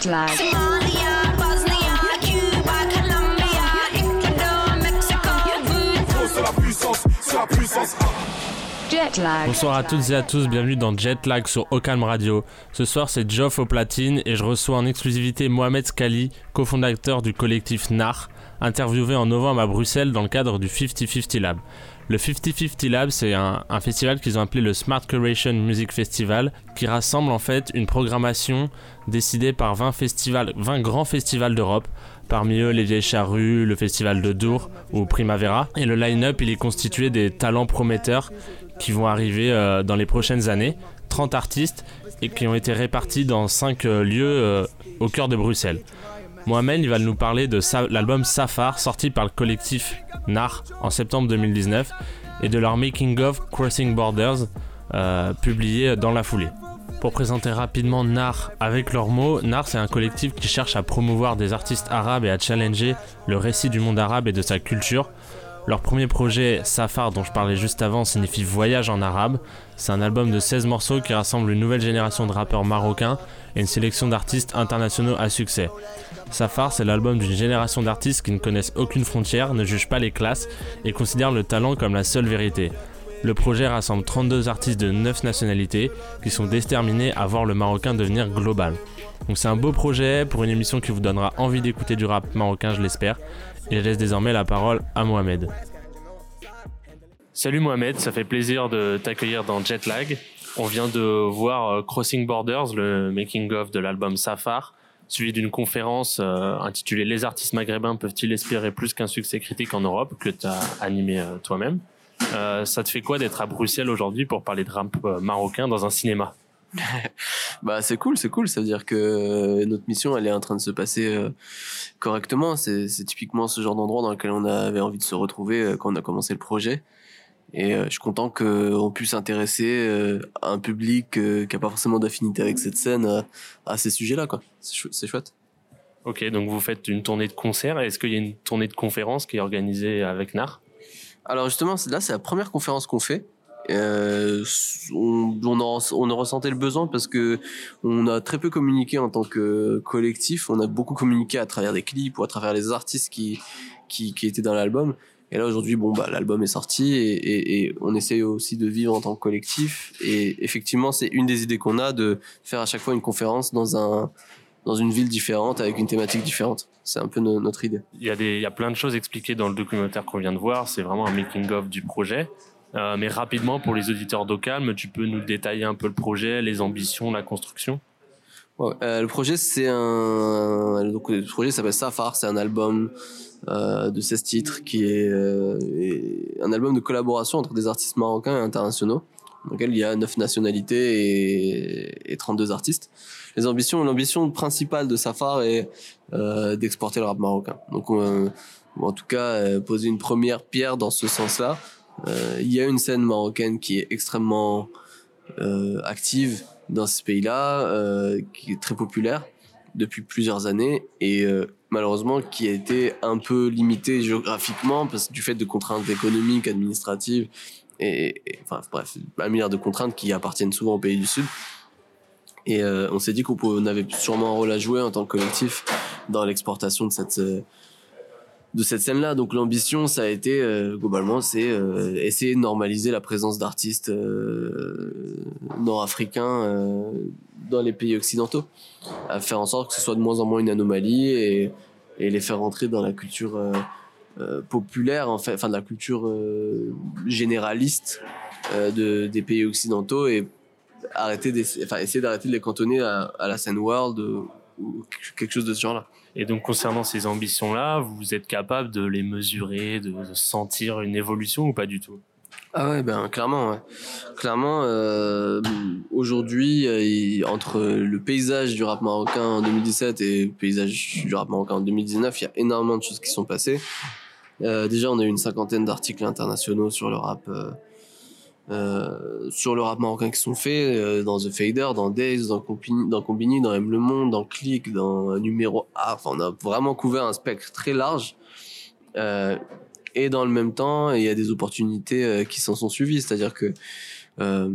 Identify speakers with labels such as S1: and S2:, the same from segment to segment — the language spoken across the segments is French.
S1: Jetlag.
S2: Somalia, Bosnia, Cuba, Colombia, Ecuador, Mexico, Voodoo.
S3: C'est la puissance, c'est la puissance.
S1: Jetlag.
S4: Bonsoir à toutes et à tous, bienvenue dans Jetlag sur Ocalm Radio. Ce soir c'est Geoff au platine et je reçois en exclusivité Mohamed Skali, cofondateur du collectif NAR, interviewé en novembre à Bruxelles dans le cadre du 50-50 Lab. Le 50-50 Lab c'est un, festival qu'ils ont appelé le Smart Curation Music Festival qui rassemble en fait une programmation décidée par 20 festivals, 20 grands festivals d'Europe Parmi eux, les Vieilles Charrues, le Festival de Dour ou Primavera. Et le line-up, il est constitué des talents prometteurs qui vont arriver euh, dans les prochaines années. 30 artistes et qui ont été répartis dans 5 lieux euh, au cœur de Bruxelles. Mohamed, va nous parler de l'album Safar, sorti par le collectif NAR en septembre 2019, et de leur Making of Crossing Borders, euh, publié dans la foulée. Pour présenter rapidement NAR avec leurs mots, NAR c'est un collectif qui cherche à promouvoir des artistes arabes et à challenger le récit du monde arabe et de sa culture. Leur premier projet, Safar, dont je parlais juste avant, signifie Voyage en arabe. C'est un album de 16 morceaux qui rassemble une nouvelle génération de rappeurs marocains et une sélection d'artistes internationaux à succès. Safar, c'est l'album d'une génération d'artistes qui ne connaissent aucune frontière, ne jugent pas les classes et considèrent le talent comme la seule vérité. Le projet rassemble 32 artistes de 9 nationalités qui sont déterminés à voir le marocain devenir global. Donc c'est un beau projet pour une émission qui vous donnera envie d'écouter du rap marocain, je l'espère. Et je laisse désormais la parole à Mohamed. Salut Mohamed, ça fait plaisir de t'accueillir dans Jetlag. On vient de voir euh, Crossing Borders, le making-of de l'album Safar, suivi d'une conférence euh, intitulée Les artistes maghrébins peuvent-ils espérer plus qu'un succès critique en Europe que tu as animé euh, toi-même. Euh, ça te fait quoi d'être à Bruxelles aujourd'hui pour parler de rap marocain dans un cinéma?
S5: Bah c'est cool, c'est cool. Ça veut dire que notre mission, elle est en train de se passer correctement. C'est typiquement ce genre d'endroit dans lequel on avait envie de se retrouver quand on a commencé le projet. Et euh, je suis content qu'on puisse intéresser euh, un public euh, qui a pas forcément d'affinité avec cette scène à ces sujets-là. quoi. C'est chou- c'est chouette.
S4: Ok, donc vous faites une tournée de concerts. Est-ce qu'il y a une tournée de conférences qui est organisée avec NAR?
S5: Alors justement, là, c'est la première conférence qu'on fait. Euh, on, on, en, on en ressentait le besoin parce que on a très peu communiqué en tant que collectif. On a beaucoup communiqué à travers des clips ou à travers les artistes qui, qui, qui étaient dans l'album. Et là aujourd'hui, bon bah l'album est sorti et, et, et on essaye aussi de vivre en tant que collectif. Et effectivement, c'est une des idées qu'on a de faire à chaque fois une conférence dans un dans une ville différente avec une thématique différente. C'est un peu no- notre idée.
S4: il y, a des, il y a plein de choses expliquées dans le documentaire qu'on vient de voir. C'est vraiment un making-of du projet. Euh, mais rapidement, pour les auditeurs d'Ocalm, tu peux nous détailler un peu le projet, les ambitions, la construction?
S5: Ouais, euh, le projet, c'est un. Donc, le projet s'appelle Safar, c'est un album euh, de 16 titres qui est, euh, est un album de collaboration entre des artistes marocains et internationaux, dans lequel il y a 9 nationalités et, et 32 artistes. Les ambitions, l'ambition principale de Safar est euh, d'exporter le rap marocain. Donc, en tout cas, poser une première pierre dans ce sens-là. Il y a une scène marocaine qui est extrêmement active dans ce pays-là, qui est très populaire depuis plusieurs années et malheureusement qui a été un peu limité géographiquement parce du fait de contraintes économiques, administratives et, enfin bref, un milliard de contraintes qui appartiennent souvent aux pays du Sud. Et euh, on s'est dit qu'on avait sûrement un rôle à jouer en tant que collectif dans l'exportation de cette euh, de cette scène-là. Donc l'ambition, ça a été euh, globalement, c'est euh, essayer de normaliser la présence d'artistes euh, nord-africains dans les pays occidentaux, à faire en sorte que ce soit de moins en moins une anomalie et, les faire rentrer dans la culture populaire, enfin de la culture généraliste de, des pays occidentaux et arrêter enfin, essayer d'arrêter de les cantonner à, la scène world ou quelque chose de ce genre-là.
S4: Et donc, concernant ces ambitions-là, vous êtes capable de les mesurer, de, sentir une évolution ou pas du tout?
S5: Ah ouais, ben clairement, clairement. euh, Aujourd'hui, euh, entre le paysage du rap marocain en 2017 et le paysage du rap marocain en 2019, il y a énormément de choses qui sont passées. Euh, déjà, on a eu une cinquantaine d'articles internationaux sur le rap, euh, sur le rap marocain qui sont faits euh, dans The Fader, dans Days, dans Combini, dans, Combini, dans M Le Monde, dans Click, dans Numéro A. Enfin, on a vraiment couvert un spectre très large. Euh, et dans le même temps, il y a des opportunités euh, qui s'en sont suivies. C'est-à-dire que Euh,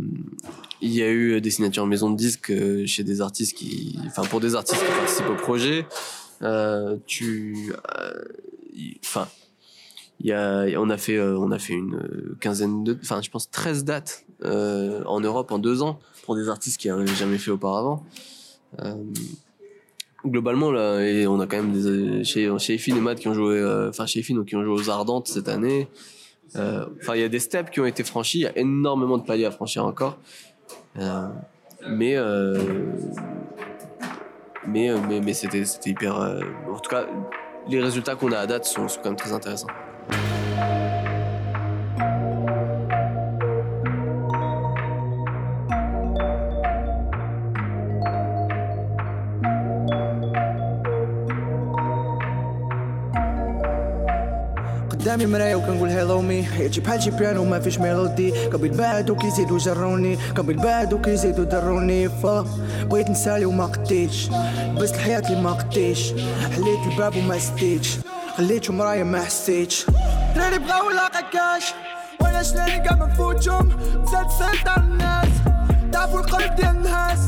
S5: il y a eu des signatures maison de disques chez des artistes qui, enfin pour des artistes qui participent au projet. Tu, enfin, il y a, on a fait, euh, on a fait une euh, quinzaine de, enfin je pense 13 dates euh, en Europe en deux ans pour des artistes qui n'avaient jamais fait auparavant. Globalement là, et on a quand même chez chez et Matt qui ont joué, enfin chez Effin qui ont joué aux Ardentes cette année. Enfin, il y a des steps qui ont été franchis. Il y a énormément de paliers à franchir encore. Mais, mais, mais, mais c'était, hyper. en tout cas, les résultats qu'on a à date sont, sont quand même très intéressants.
S6: قدامي مراية وكنقول هيلو مي حياتي بحال شي بيانو ما فيش ميلودي قبل بعدو كيزيدو جروني. قبل بعدو كيزيدو دروني. فا بغيت نسالي وما قديتش. لبست الحياة اللي ما قديتش. حليت الباب وما سديتش خليتهم رايا ما حسيتش. دراري بغاو لاقا كاش وأنا شناني كاع ما نفوتهم زاد تاع الناس تعرفوا القلب ديال الناس.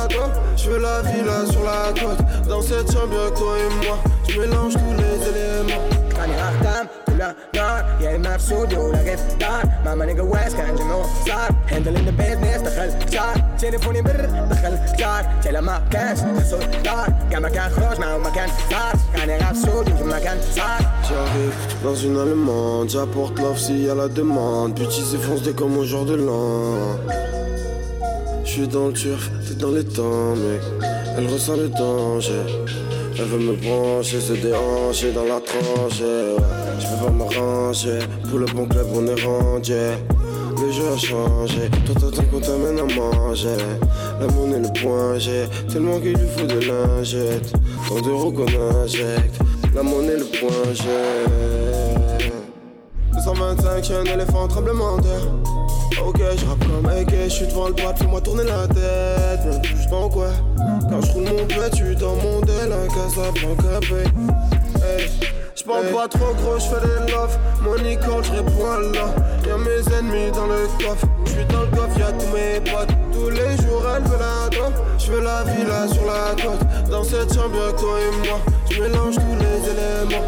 S7: dope. Je veux la villa sur la côte. Dans cette chambre, y'a que toi et moi. Je mélange tous les éléments.
S6: كاني اختم كلها نار يا اما في استوديو ولا غير في دار ماما نيجا واس كان جنو صار هندل ان بيزنس دخل كتار تليفوني بر دخل كتار تلا ما كانش خسر دار كان مكان خروج مع مكان صار كاني غير في استوديو في مكان صار
S7: J'arrive dans une allemande, j'apporte l'offre s'il y a la demande. Petit s'effondre dès comme au jour de l'an. Suis dans le turf, t'es dans les temps, mec. Elle ressent le danger. Elle veut me brancher, se déhancher dans la tranche. Je veux pas m'arranger, pour le bon club on est rendu. Le jeu a changé, toi t'attends qu'on t'amène à manger. La monnaie le point G, tellement qu'il lui faut de lingette. Tant d'euros qu'on injecte, la monnaie le point G. 225, j'ai un éléphant tremblement terre. Ok, je rappe comme AK, je suis devant le boîte, fais-moi tourner la tête. Mais je pas quoi? Quand je roule mon tu dans mon dél, un Casablanca, babe. Hey. Je parle pas trop gros, je fais des love. Money quand je réponds à là. Y'a mes ennemis dans le coffre. Je suis dans le coffre, y'a tous mes potes. Tous les jours, elle veut la dent. Je veux la villa sur la côte. Dans cette chambre, y'a toi et moi. Je mélange tous les éléments.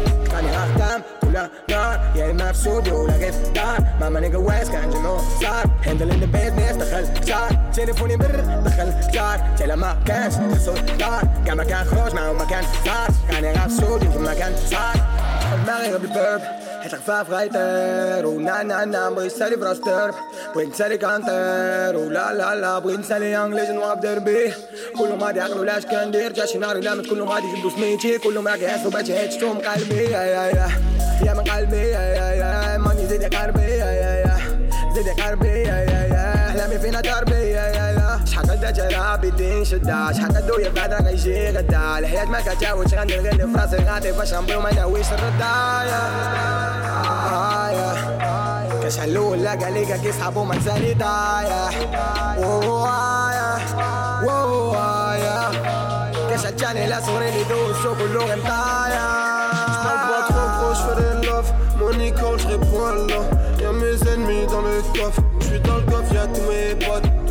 S6: la la Yeah, it maps so bro, like if not مع ما نيجا واس كان جنو صار هندل ان بيزنس دخل صار تليفوني بر دخل كتار تلا ما كانش خسر دار كان مكان خروج معه مكان صار كان يغاب سود يمكن مكان صار المغرب البرب الخفاف غيطير ونا نا نا بغيت نسالي براس درب بغيت نسالي كانتر ولا لا لا بغيت نسالي انجليز نوقف دربي كلهم غادي يعقلوا لاش كندير جا شي نهار لامت كلهم غادي يجبدوا سميتي كلهم راك يحسوا باتي هيتشتو من قلبي يا يا يا يا من قلبي يا يا يا ماني زيد يا قلبي يا يا يا زيد يا قلبي يا يا يا احلامي فينا دربي يا يا يا شحال قد جرى بدين شدا شحال قدو يا بعد راه يجي غدا الحياة ما كتعاودش غندير غير في راسي غادي باش غنبغيو ما ناويش الردايا كاش علو لا قال لي كي صحابو ما تسالي طايح ووايا ووايا كاش عجاني لا صوري لي دوسو كلو غير طايح
S7: Parle pas trop gros, je fais je réponds à. Y'a mes ennemis dans le coffre. Je suis dans le coffre, y'a tous mes potes.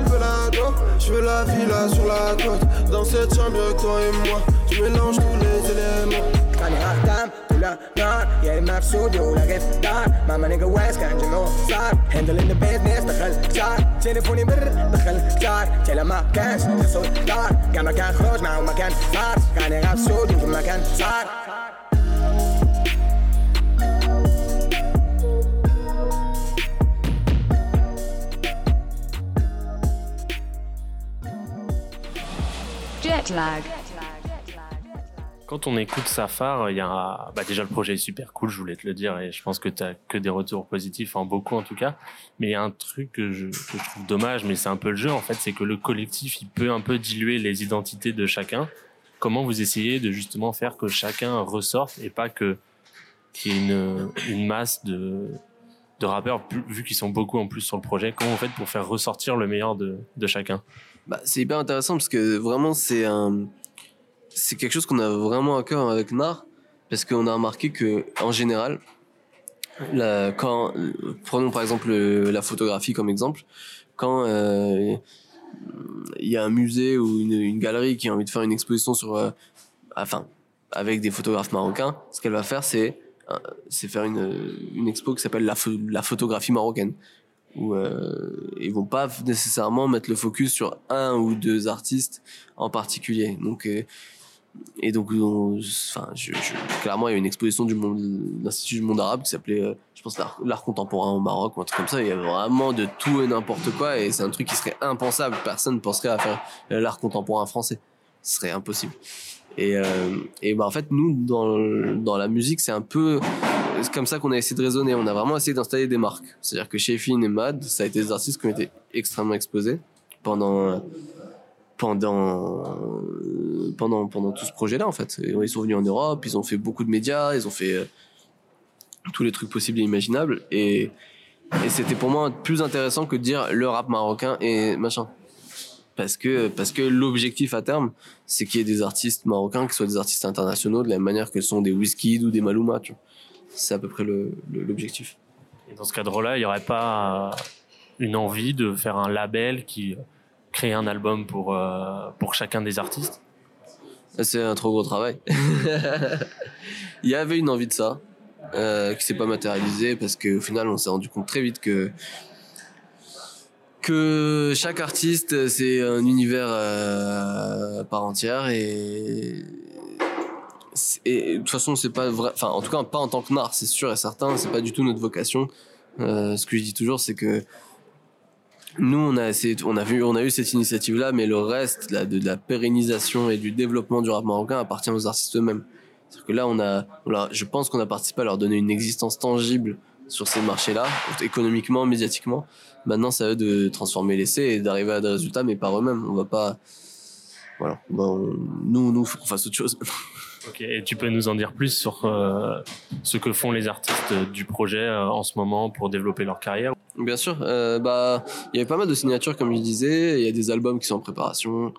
S7: Elle veut la dent. Je veux la villa sur la côte. Dans cette chambre, toi et moi. Je mélange tous les éléments.
S6: كاني اختم كلها نار يا اما في استوديو ولا غير في دار ماما نيجا واس كان جنو صار هندل ان بيزنس دخل كتار تليفوني بر دخل كتار تلا ما كانش خسر دار كان مكان خروج مع مكان صار كاني غير في استوديو في مكان صار
S4: Quand on écoute Safar, il y a bah déjà le projet est super cool, je voulais te le dire, et je pense que tu as que des retours positifs, en beaucoup en tout cas. Mais il y a un truc que je, trouve dommage, mais c'est un peu le jeu en fait, c'est que le collectif, il peut un peu diluer les identités de chacun. Comment vous essayez de justement faire que chacun ressorte et pas que qu'il y ait une, masse de, rappeurs, vu qu'ils sont beaucoup en plus sur le projet, comment vous faites pour faire ressortir le meilleur de chacun?
S5: Bah, c'est hyper intéressant parce que vraiment c'est un c'est quelque chose qu'on a vraiment à cœur avec Nar parce qu'on a remarqué que en général la, quand prenons par exemple le- la photographie comme exemple quand euh, il y a un musée ou une, galerie qui a envie de faire une exposition sur euh, avec des photographes marocains ce qu'elle va faire c'est euh, c'est faire une, une expo qui s'appelle la, la photographie marocaine où euh, ils vont pas nécessairement mettre le focus sur un ou deux artistes en particulier. Donc euh, et donc on- enfin je, je- clairement il y a une exposition du monde l'Institut du monde arabe qui s'appelait euh, je pense l'art, contemporain au Maroc ou un truc comme ça, il y avait vraiment de tout et n'importe quoi et c'est un truc qui serait impensable, personne ne penserait à faire l'art contemporain français. Ce serait impossible. Et, euh, et bah en fait nous dans, dans la musique c'est un peu c'est comme ça qu'on a essayé de raisonner. On a vraiment essayé d'installer des marques. C'est-à-dire que chez Finn et Mad, ça a été des artistes qui ont été extrêmement exposés pendant pendant pendant pendant tout ce projet-là en fait. Ils sont venus en Europe, ils ont fait beaucoup de médias, ils ont fait euh, tous les trucs possibles et imaginables. Et c'était pour moi plus intéressant que de dire le rap marocain et machin. Parce que, parce que l'objectif à terme, c'est qu'il y ait des artistes marocains qui soient des artistes internationaux de la même manière que sont des Wizkid ou des Maluma. C'est à peu près le- le- l'objectif.
S4: Et dans ce cadre-là, il n'y aurait pas euh, une envie de faire un label qui crée un album pour, euh, pour chacun des artistes?
S5: C'est un trop gros travail. Il y avait une envie de ça, euh, qui s'est pas matérialisée parce qu'au final, on s'est rendu compte très vite que que chaque artiste c'est un univers euh, à part entière et et de toute façon c'est pas vrai enfin en tout cas pas en tant que nar c'est sûr et certain c'est pas du tout notre vocation. Euh, ce que je dis toujours c'est que nous on a essayé on a vu on a eu cette initiative là mais le reste de, la pérennisation et du développement du rap marocain appartient aux artistes eux-mêmes. C'est que là on a on leur- je pense qu'on a participé à leur donner une existence tangible sur ces marchés là économiquement médiatiquement. Maintenant c'est à eux de transformer l'essai et d'arriver à des résultats mais par eux-mêmes. On va pas voilà. On- nous nous faut qu'on fasse autre chose
S4: Ok, et tu peux nous en dire plus sur euh, ce que font les artistes du projet euh, en ce moment pour développer leur carrière?
S5: Bien sûr, euh, bah il y avait pas mal de signatures comme je disais, il y a des albums qui sont en préparation.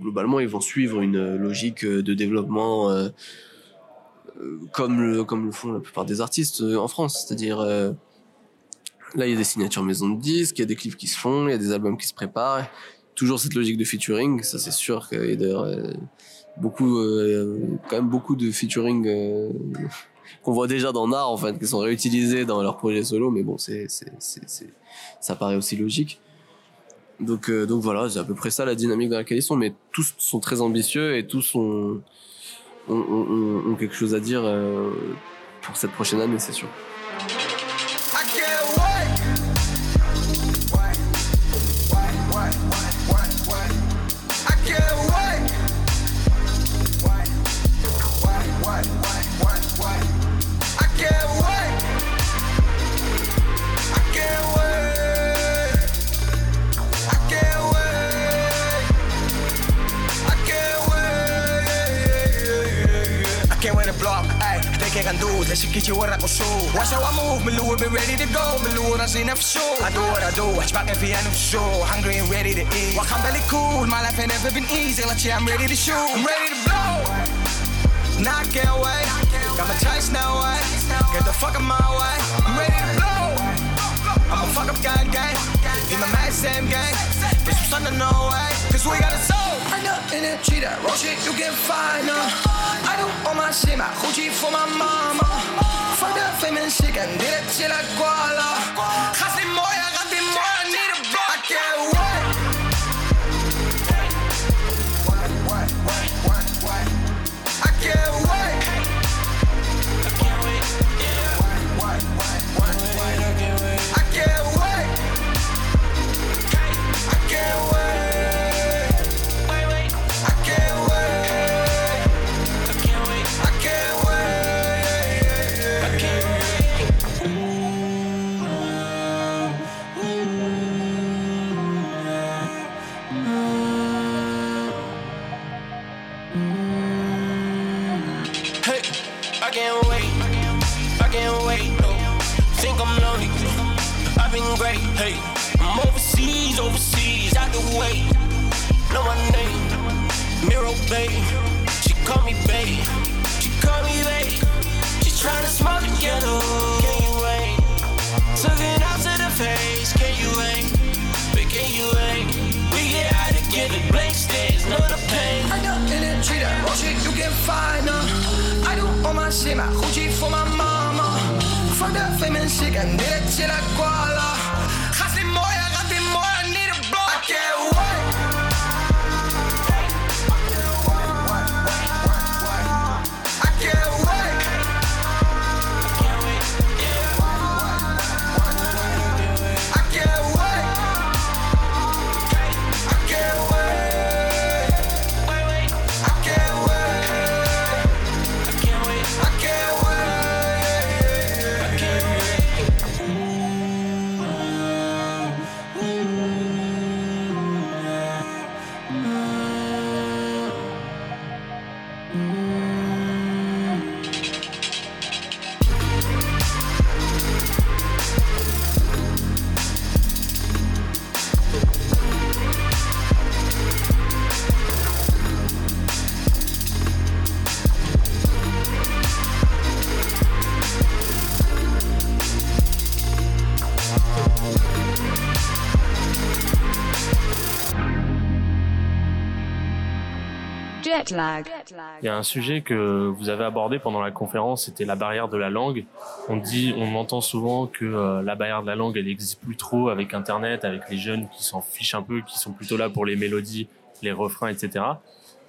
S5: Globalement, ils vont suivre une logique de développement comme le font la plupart des artistes en France, c'est-à-dire là il y a des signatures maison de disques, il y a des clips qui se font, il y a des albums qui se préparent. Toujours cette logique de featuring, ça c'est sûr y a d'ailleurs beaucoup euh, quand même beaucoup de featuring euh, qu'on voit déjà dans Nard en fait, qui sont réutilisés dans leurs projets solo, mais bon, c'est, c'est, c'est, c'est- ça paraît aussi logique. Donc, euh, donc voilà, c'est à peu près ça la dynamique dans laquelle ils sont, mais tous sont très ambitieux et tous ont, ont, ont- ont- ont quelque chose à dire euh, pour cette prochaine année, c'est sûr.
S6: Can't do it. Let's get you what I can show. Watch how I move. Me Lou, been ready to go. Me Lou, I see never show. I do what I do. Watch back every end of show. Hungry and ready to eat. Walk, I'm belly cool. My life ain't never been easy. Like, yeah, I'm ready to shoot. I'm ready to blow. I can't wait. Got my choice now, way. Get the fuck out my way. I'm ready to blow. I'm a fuck up gang gang. Be my man, same gang. I'm starting to know way. Cause we got a soul. I know in a cheetah, roll shit, you can find her. I do all my shit, my Gucci for my mama. Fuck the famous shit, and did it till I guala. Gasty mooi, gasty mooi, I need a blow. I can't. Wait,
S4: Il y a un sujet que vous avez abordé pendant la conférence, c'était la barrière de la langue. On dit, on entend souvent que euh, la barrière de la langue, elle n'existe plus trop avec Internet, avec les jeunes qui s'en fichent un peu, qui sont plutôt là pour les mélodies, les refrains, etc.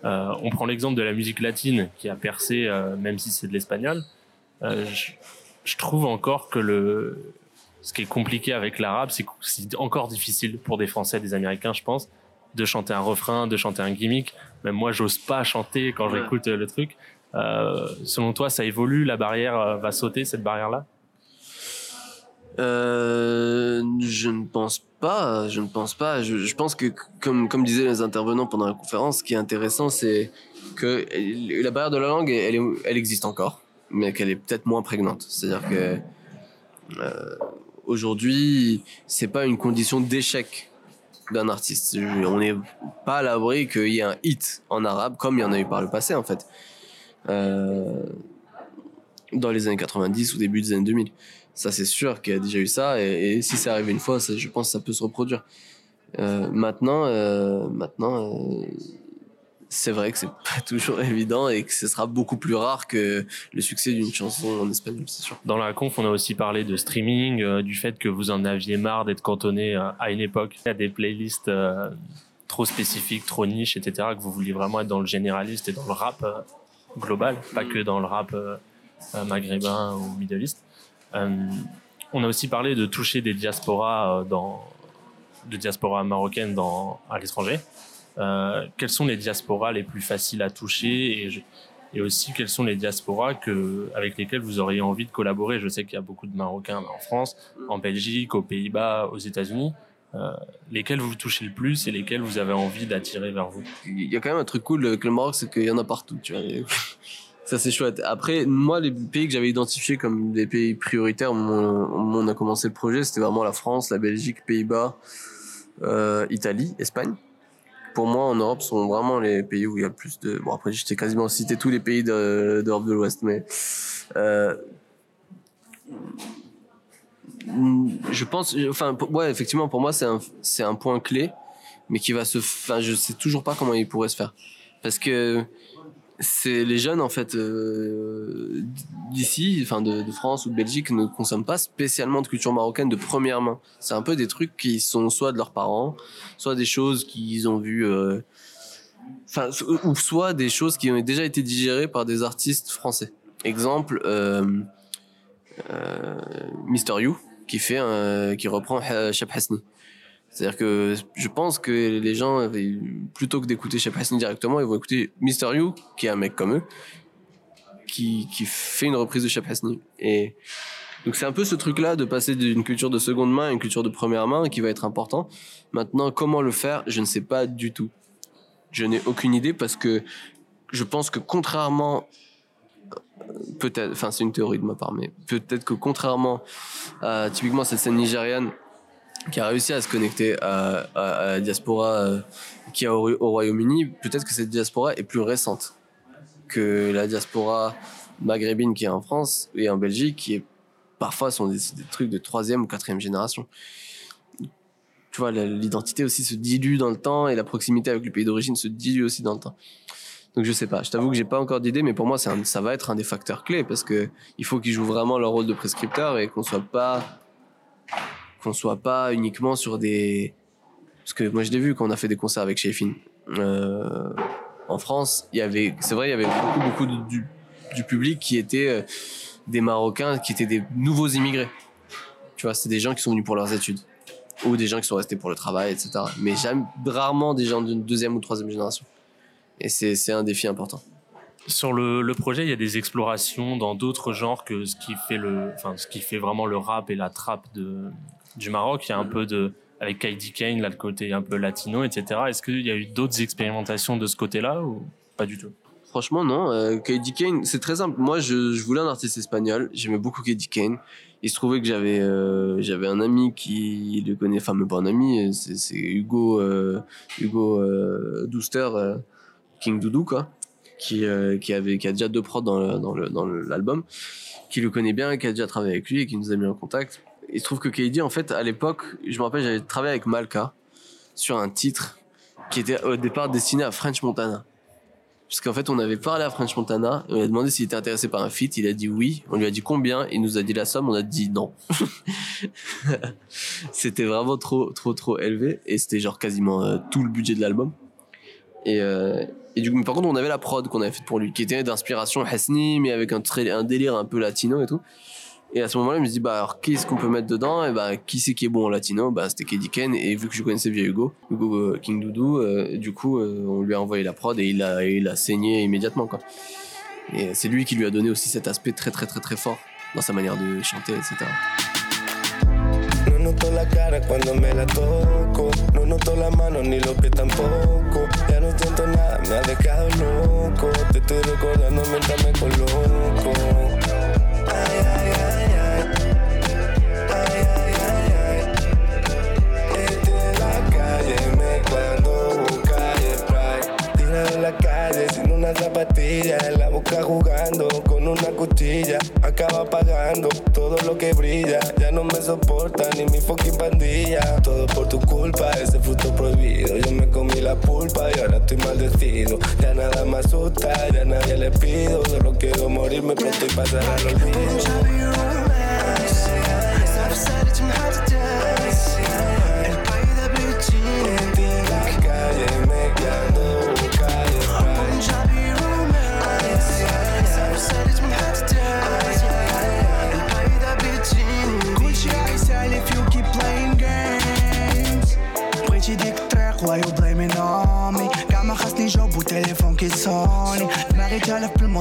S4: Euh, on prend l'exemple de la musique latine qui a percé, euh, même si c'est de l'espagnol. Je, je trouve encore que le, ce qui est compliqué avec l'arabe, c'est encore difficile pour des Français, des Américains, je pense, de chanter un refrain, de chanter un gimmick. Même moi, j'ose pas chanter quand
S5: Ouais.
S4: j'écoute le truc. Euh, selon toi, ça évolue, la barrière euh, va sauter, cette barrière-là?
S5: Euh, je ne pense pas. Je ne pense pas. Je, je pense que, comme, comme disaient les intervenants pendant la conférence, ce qui est intéressant, c'est que la barrière de la langue, elle, est- elle existe encore, mais qu'elle est peut-être moins prégnante. C'est-à-dire que euh, aujourd'hui, c'est pas une condition d'échec d'un artiste. On n'est pas à l'abri qu'il y ait un hit en arabe, comme il y en a eu par le passé, en fait. Euh, dans les années 90 ou début des années 2000. Ça, c'est sûr qu'il y a déjà eu ça. Et, si ça arrive une fois, je pense que ça peut se reproduire. Euh, maintenant, euh, maintenant c'est vrai que c'est pas toujours évident et que ce sera beaucoup plus rare que le succès d'une chanson en espagnol, c'est sûr.
S4: Dans la conf, on a aussi parlé de streaming, euh, du fait que vous en aviez marre d'être cantonné euh, à une époque à des playlists euh, trop spécifiques, trop niches, etc., que vous vouliez vraiment être dans le généraliste et dans le rap global, pas que dans le rap maghrébin ou middle east. On a aussi parlé de toucher des diasporas dans de diaspora marocaine dans à l'étranger. Euh, quelles sont les diasporas les plus faciles à toucher et, aussi quelles sont les diasporas avec lesquelles vous auriez envie de collaborer? Je sais qu'il y a beaucoup de Marocains en France, en Belgique, aux Pays-Bas, aux États-Unis. Euh, lesquels vous touchez le plus et lesquels vous avez envie d'attirer vers vous?
S5: Il y a quand même un truc cool avec le Maroc, c'est qu'il y en a partout, Ça, c'est chouette. Après, moi, les pays que j'avais identifiés comme des pays prioritaires où on a commencé le projet, c'était vraiment la France, la Belgique, Pays-Bas, euh, Italie, Espagne. Pour moi, en Europe, sont vraiment les pays où il y a le plus de... Bon, après, j'étais quasiment cité tous les pays de- d'Europe de l'Ouest, mais... Euh, je pense... Enfin, ouais, effectivement, pour moi, c'est un, un point clé, mais qui va se... Enfin, je sais toujours pas comment il pourrait se faire. Parce que c'est les jeunes en fait euh, d'ici, enfin de, France ou de Belgique, ne consomment pas spécialement de culture marocaine de première main. C'est un peu des trucs qui sont soit de leurs parents, soit des choses qu'ils ont vues, euh, ou soit des choses qui ont déjà été digérées par des artistes français. Exemple, euh, euh, Mister You qui fait qui reprend Cheb Hasni. C'est-à-dire que je pense que les gens, plutôt que d'écouter Cheb Hasni directement, ils vont écouter Mister You, qui est un mec comme eux, qui, qui fait une reprise de Cheb Hasni. Et donc c'est un peu ce truc-là de passer d'une culture de seconde main à une culture de première main qui va être important. Maintenant, comment le faire, je ne sais pas du tout. Je n'ai aucune idée parce que je pense que contrairement peut-être, enfin c'est une théorie de ma part, mais peut-être que contrairement à typiquement cette scène nigériane qui a réussi à se connecter à, la diaspora euh, qui est au, au Royaume-Uni, peut-être que cette diaspora est plus récente que la diaspora maghrébine qui est en France et en Belgique, qui parfois sont des, trucs de troisième ou quatrième génération. Tu vois, l'identité aussi se dilue dans le temps et la proximité avec le pays d'origine se dilue aussi dans le temps. Donc je sais pas, je t'avoue que j'ai pas encore d'idée, mais pour moi ça va être un des facteurs clés parce que il faut qu'ils jouent vraiment leur rôle de prescripteur et qu'on soit pas qu'on soit pas uniquement sur des parce que moi je l'ai vu quand on a fait des concerts avec Shefin euh, en France, il y avait c'est vrai il y avait beaucoup beaucoup du, du public qui était euh, des Marocains qui étaient des nouveaux immigrés. Tu vois, c'est des gens qui sont venus pour leurs études ou des gens qui sont restés pour le travail, etc. Mais jamais, rarement des gens d'une deuxième ou troisième génération. Et c'est un défi important.
S4: Sur le, le projet, il y a des explorations dans d'autres genres que ce qui fait le, enfin, ce qui fait vraiment le rap et la trap de, du Maroc. Il y a un peu de, avec Kaidi Kane, là, le côté un peu latino, etc. Est-ce qu'il y a eu d'autres expérimentations de ce côté-là ou pas du tout?
S5: Franchement, non. Euh, Kaidi Kane, c'est très simple. Moi, je, je voulais un artiste espagnol. J'aimais beaucoup Kaidi Kane. Il se trouvait que j'avais euh, j'avais un ami qui le connaît, enfin même pas un ami, c'est Hugo euh, Hugo euh, Douster, euh, King Doudou quoi, qui qui avait qui a déjà deux prods dans le, dans le dans le- l'album, qui le connaît bien, qui a déjà travaillé avec lui et qui nous a mis en contact. Il se trouve que Kaidi en fait à l'époque, je me rappelle, j'avais travaillé avec Malka sur un titre qui était au départ destiné à French Montana. Parce qu'en fait, on avait parlé à French Montana, on lui a demandé s'il était intéressé par un feat, il a dit oui, on lui a dit combien, il nous a dit la somme, on a dit non. c'était vraiment trop, trop, trop élevé, et c'était genre quasiment euh, tout le budget de l'album. Et, euh, et du coup, mais par contre, on avait la prod qu'on avait faite pour lui, qui était d'inspiration Hasni, mais avec un délire un peu latino et tout. Et à ce moment-là, je me suis dit, bah, alors, qu'est-ce qu'on peut mettre dedans? Et bah, qui c'est qui est bon en latino? Bah, c'était Keddy Ken. Et vu que je connaissais bien Hugo, Hugo euh, King Doudou, euh, du coup, euh, on lui a envoyé la prod et il a, il a saigné immédiatement, quoi. Et c'est lui qui lui a donné aussi cet aspect très, très, très, très fort dans sa manière de chanter, etc.
S8: una zapatilla. La boca jugando con una cuchilla. Acaba pagando todo lo que brilla. Ya no me soporta ni mi fucking pandilla. Todo por tu culpa, ese fruto prohibido. Yo me comí la pulpa y ahora estoy maldecido. Ya nada me asusta, ya nadie le pido. Solo quiero morirme pronto y pasar al olvido.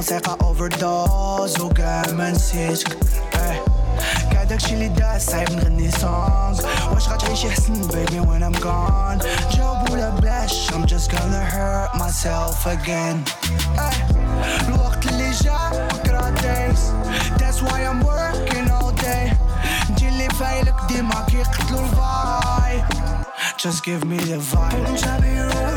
S9: تالف بالموسيقى overdose وكاع ما نسيتك إيه. كاع داكشي اللي داز صعيب نغني سونغ واش غتعيشي حسن baby when I'm gone جاوب ولا بلاش I'm just gonna hurt myself again إيه. الوقت اللي جا بكرة days That's why I'm working all day نجي اللي فايلك ديما كيقتلو الفاي Just give me the vibe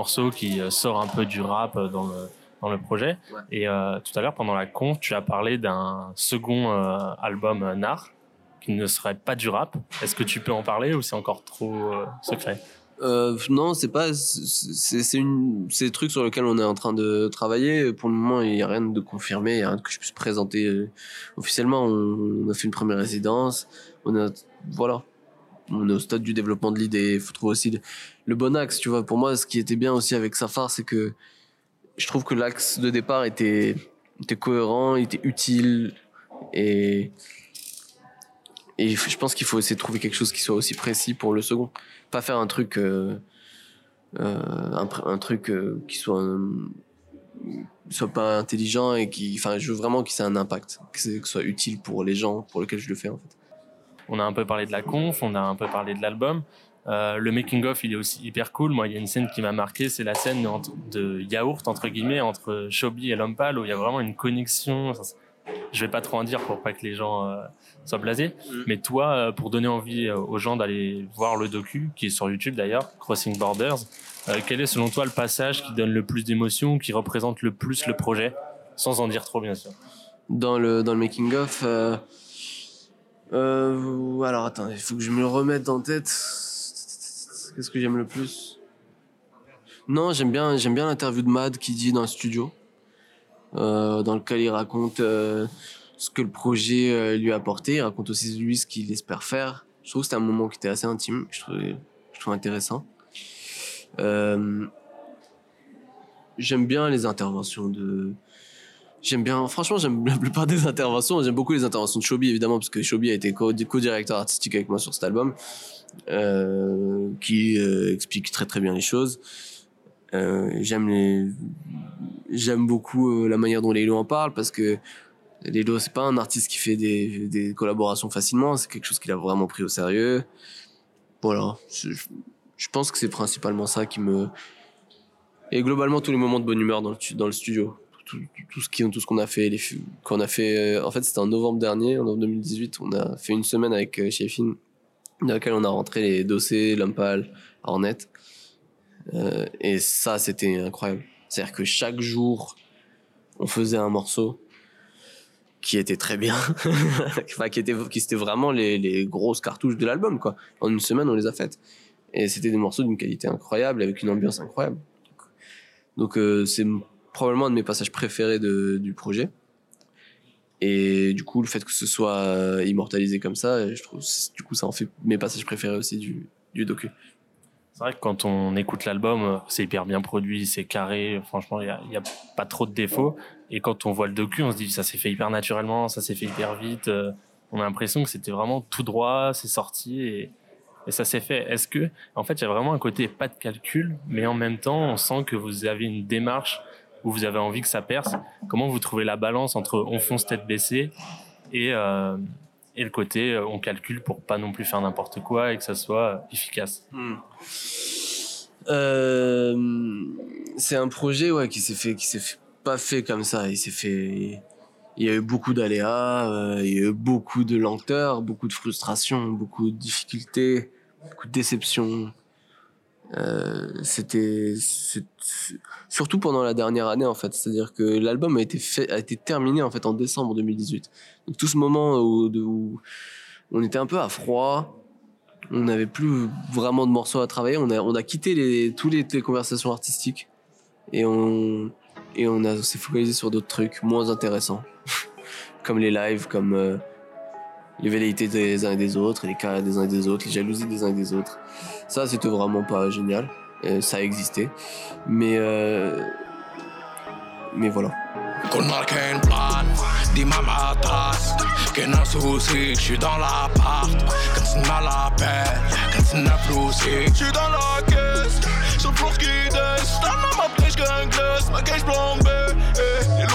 S4: Morceaux qui euh, sort un peu du rap euh, dans le, dans le projet.
S5: Ouais.
S4: Et euh, tout à l'heure, pendant la conf, tu as parlé d'un second euh, album euh, Nar qui ne serait pas du rap. Est-ce que tu peux en parler ou c'est encore trop secret?
S5: Non, c'est pas. C'est une. C'est des trucs sur lesquels on est en train de travailler. Pour le moment, il y a rien de confirmé, il y a rien que je puisse présenter officiellement. On, on a fait une première résidence. On a voilà. Au stade du développement de l'idée. Il faut trouver aussi le, bon axe. Tu vois, pour moi, ce qui était bien aussi avec Safar, c'est que je trouve que l'axe de départ était cohérent, il était utile et et je pense qu'il faut essayer de trouver quelque chose qui soit aussi précis pour le second pas faire un truc euh, euh, un, truc euh, qui soit soit pas intelligent et qui enfin je veux vraiment que ça ait un impact que, que ce soit utile pour les gens pour lesquels je le fais en fait
S4: On a un peu parlé de la conf, on a un peu parlé de l'album. Euh, le making of, il est aussi hyper cool. Moi, il y a une scène qui m'a marqué, c'est la scène entre- de yaourt entre guillemets entre Shobi et Lompal où il y a vraiment une connexion. Je vais pas trop en dire pour pas que les gens euh, soient blasés. Mais toi, euh, pour donner envie euh, aux gens d'aller voir le docu, qui est sur YouTube d'ailleurs, Crossing Borders, euh, quel est selon toi le passage qui donne le plus d'émotion, qui représente le plus le projet, sans en dire trop bien sûr.
S5: dans le dans le making of euh, alors attends il faut que je me le remette en tête. Qu'est-ce que j'aime le plus? Non j'aime bien j'aime bien l'interview de Mad qui dit dans le studio euh, dans lequel il raconte euh, ce que le projet euh, lui a apporté. Il raconte aussi lui ce qu'il espère faire. Je trouve que c'était un moment qui était assez intime je trouve je trouve intéressant. J'aime bien les interventions de J'aime bien, franchement, j'aime la plupart des interventions. J'aime beaucoup les interventions de Shobi, évidemment, parce que Shobi a été co- co-directeur artistique avec moi sur cet album, euh, qui euh, explique très très bien les choses. Euh, j'aime les, j'aime beaucoup euh, la manière dont Lelo en parle, parce que Lelo, c'est pas un artiste qui fait des, des collaborations facilement, c'est quelque chose qu'il a vraiment pris au sérieux. Voilà, je, pense que c'est principalement ça qui me, et globalement tous les moments de bonne humeur dans le studio tout, ce qu'on a fait euh, en fait c'était en novembre dernier en novembre 2018 on a fait une semaine avec euh, Shefin dans laquelle on a rentré les dossiers Lampal Hornet Euh, et ça c'était incroyable. C'est à dire que chaque jour on faisait un morceau qui était très bien enfin qui était qui c'était vraiment les, grosses cartouches de l'album quoi. En une semaine on les a faites. Et c'était des morceaux d'une qualité incroyable avec une ambiance incroyable. Donc c'est probablement un de mes passages préférés du projet. Et du coup, le fait que ce soit euh, immortalisé comme ça, je trouve, du coup, ça en fait mes passages préférés aussi du, du docu.
S4: C'est vrai que quand on écoute l'album, euh, c'est hyper bien produit, c'est carré, franchement, il n'y a, pas trop de défauts. Et quand on voit le docu, on se dit ça s'est fait hyper naturellement, ça s'est fait hyper vite. euh, On a l'impression que c'était vraiment tout droit, c'est sorti et ça s'est fait. Est-ce que, en fait, il y a vraiment un côté pas de calcul, mais en même temps, on sent que vous avez une démarche où vous avez envie que ça perce. Comment vous trouvez la balance entre on fonce tête baissée et, euh, et le côté euh, on calcule pour pas non plus faire n'importe quoi et que ça soit euh, efficace?
S5: Euh, c'est un projet ouais, qui s'est fait, qui s'est pas fait comme ça. Il s'est fait. Il y a eu beaucoup d'aléas, il y a eu beaucoup de lenteur, beaucoup de frustration, beaucoup de difficultés, beaucoup de déceptions. Euh, c'était c'est- surtout pendant la dernière année en fait, c'est-à-dire que l'album a été fait, a été terminé en fait en décembre 2018. Donc tout ce moment où, où on était un peu à froid, on n'avait plus vraiment de morceaux à travailler. On a, on a quitté les, tous les, conversations artistiques et on, et on s'est focalisé sur d'autres trucs moins intéressants, comme les lives, comme euh, les velléités des uns et des autres, les cas des uns et des autres, les jalousies des uns et des autres. Ça, c'était vraiment pas génial. Euh, ça a existé, mais euh, mais voilà.
S10: كنا كاين بلان ديما مع طاس كاين سوسي شي دون لابارت كنتسنى لابيل كنتسنى فلوسي شي دون لا كيس شوف الفلوس كي دايس انا ما بقيتش كنجلس ما كاينش بلون بي إيه،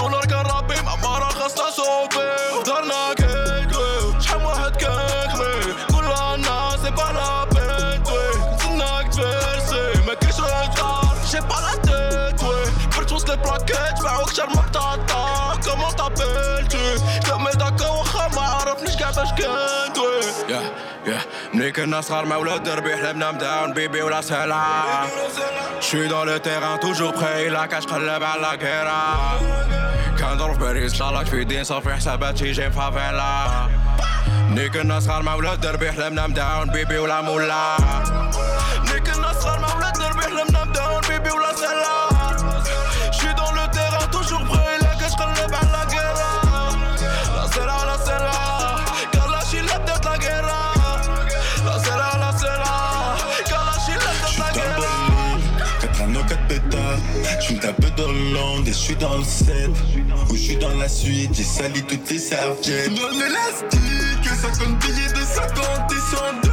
S10: شرمك تعطاك كما طبلتي. تمدك واخا ما عرفنيش كاع باش كنت. يا يا ملي كنا صغار ما ولاد دربي حلمنا مداون بيبي ولا سلعة شوي دون لو تيغان توجو بخي لا كاش قلب على كيرا كندور في باريس شالك في دين صافي حساباتي جيم فافيلا ملي كنا صغار ما ولاد دربي حلمنا مداون بيبي ولا مولا. ملي كنا صغار ما ولاد دربي حلمنا مداون بيبي ولا
S11: سلعة dans le et je suis dans le 7. Ou je suis dans la suite, j'ai sali toutes les serviettes. Dans l'élastique, 50 billets de 50 et 102.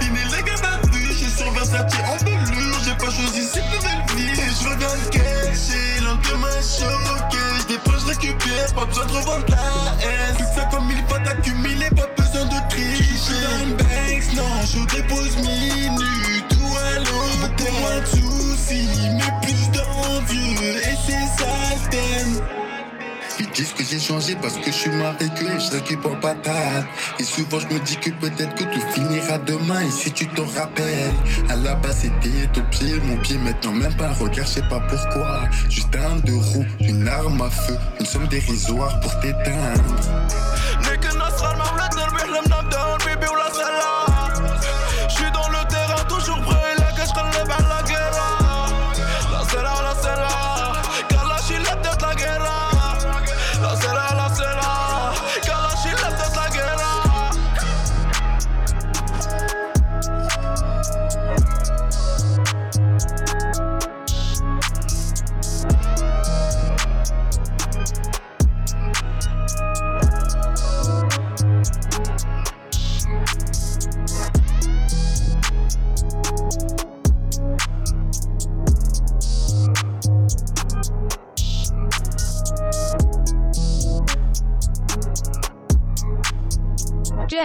S11: Fini les je suis sur Versace en velours. J'ai pas choisi cette nouvelle vie. Je reviens de cacher, l'encre m'a choqué. Je dépense, je récupère, pas besoin de revendre la S. Tout ça comme il faut d'accumuler, pas besoin de tricher. Je suis le Banks, non, je dépose minutes. Tout à l'eau, t'es moins de soucis, mais plus Et. Ils disent que j'ai changé parce que je suis marié que je récupère patate. Et souvent je me dis que peut-être que tout finira demain. Et si tu t'en rappelles, à la base c'était ton pied, mon pied maintenant même pas. Regarde, je sais pas pourquoi. Juste un deux roues, une arme à feu, une somme dérisoire pour t'éteindre.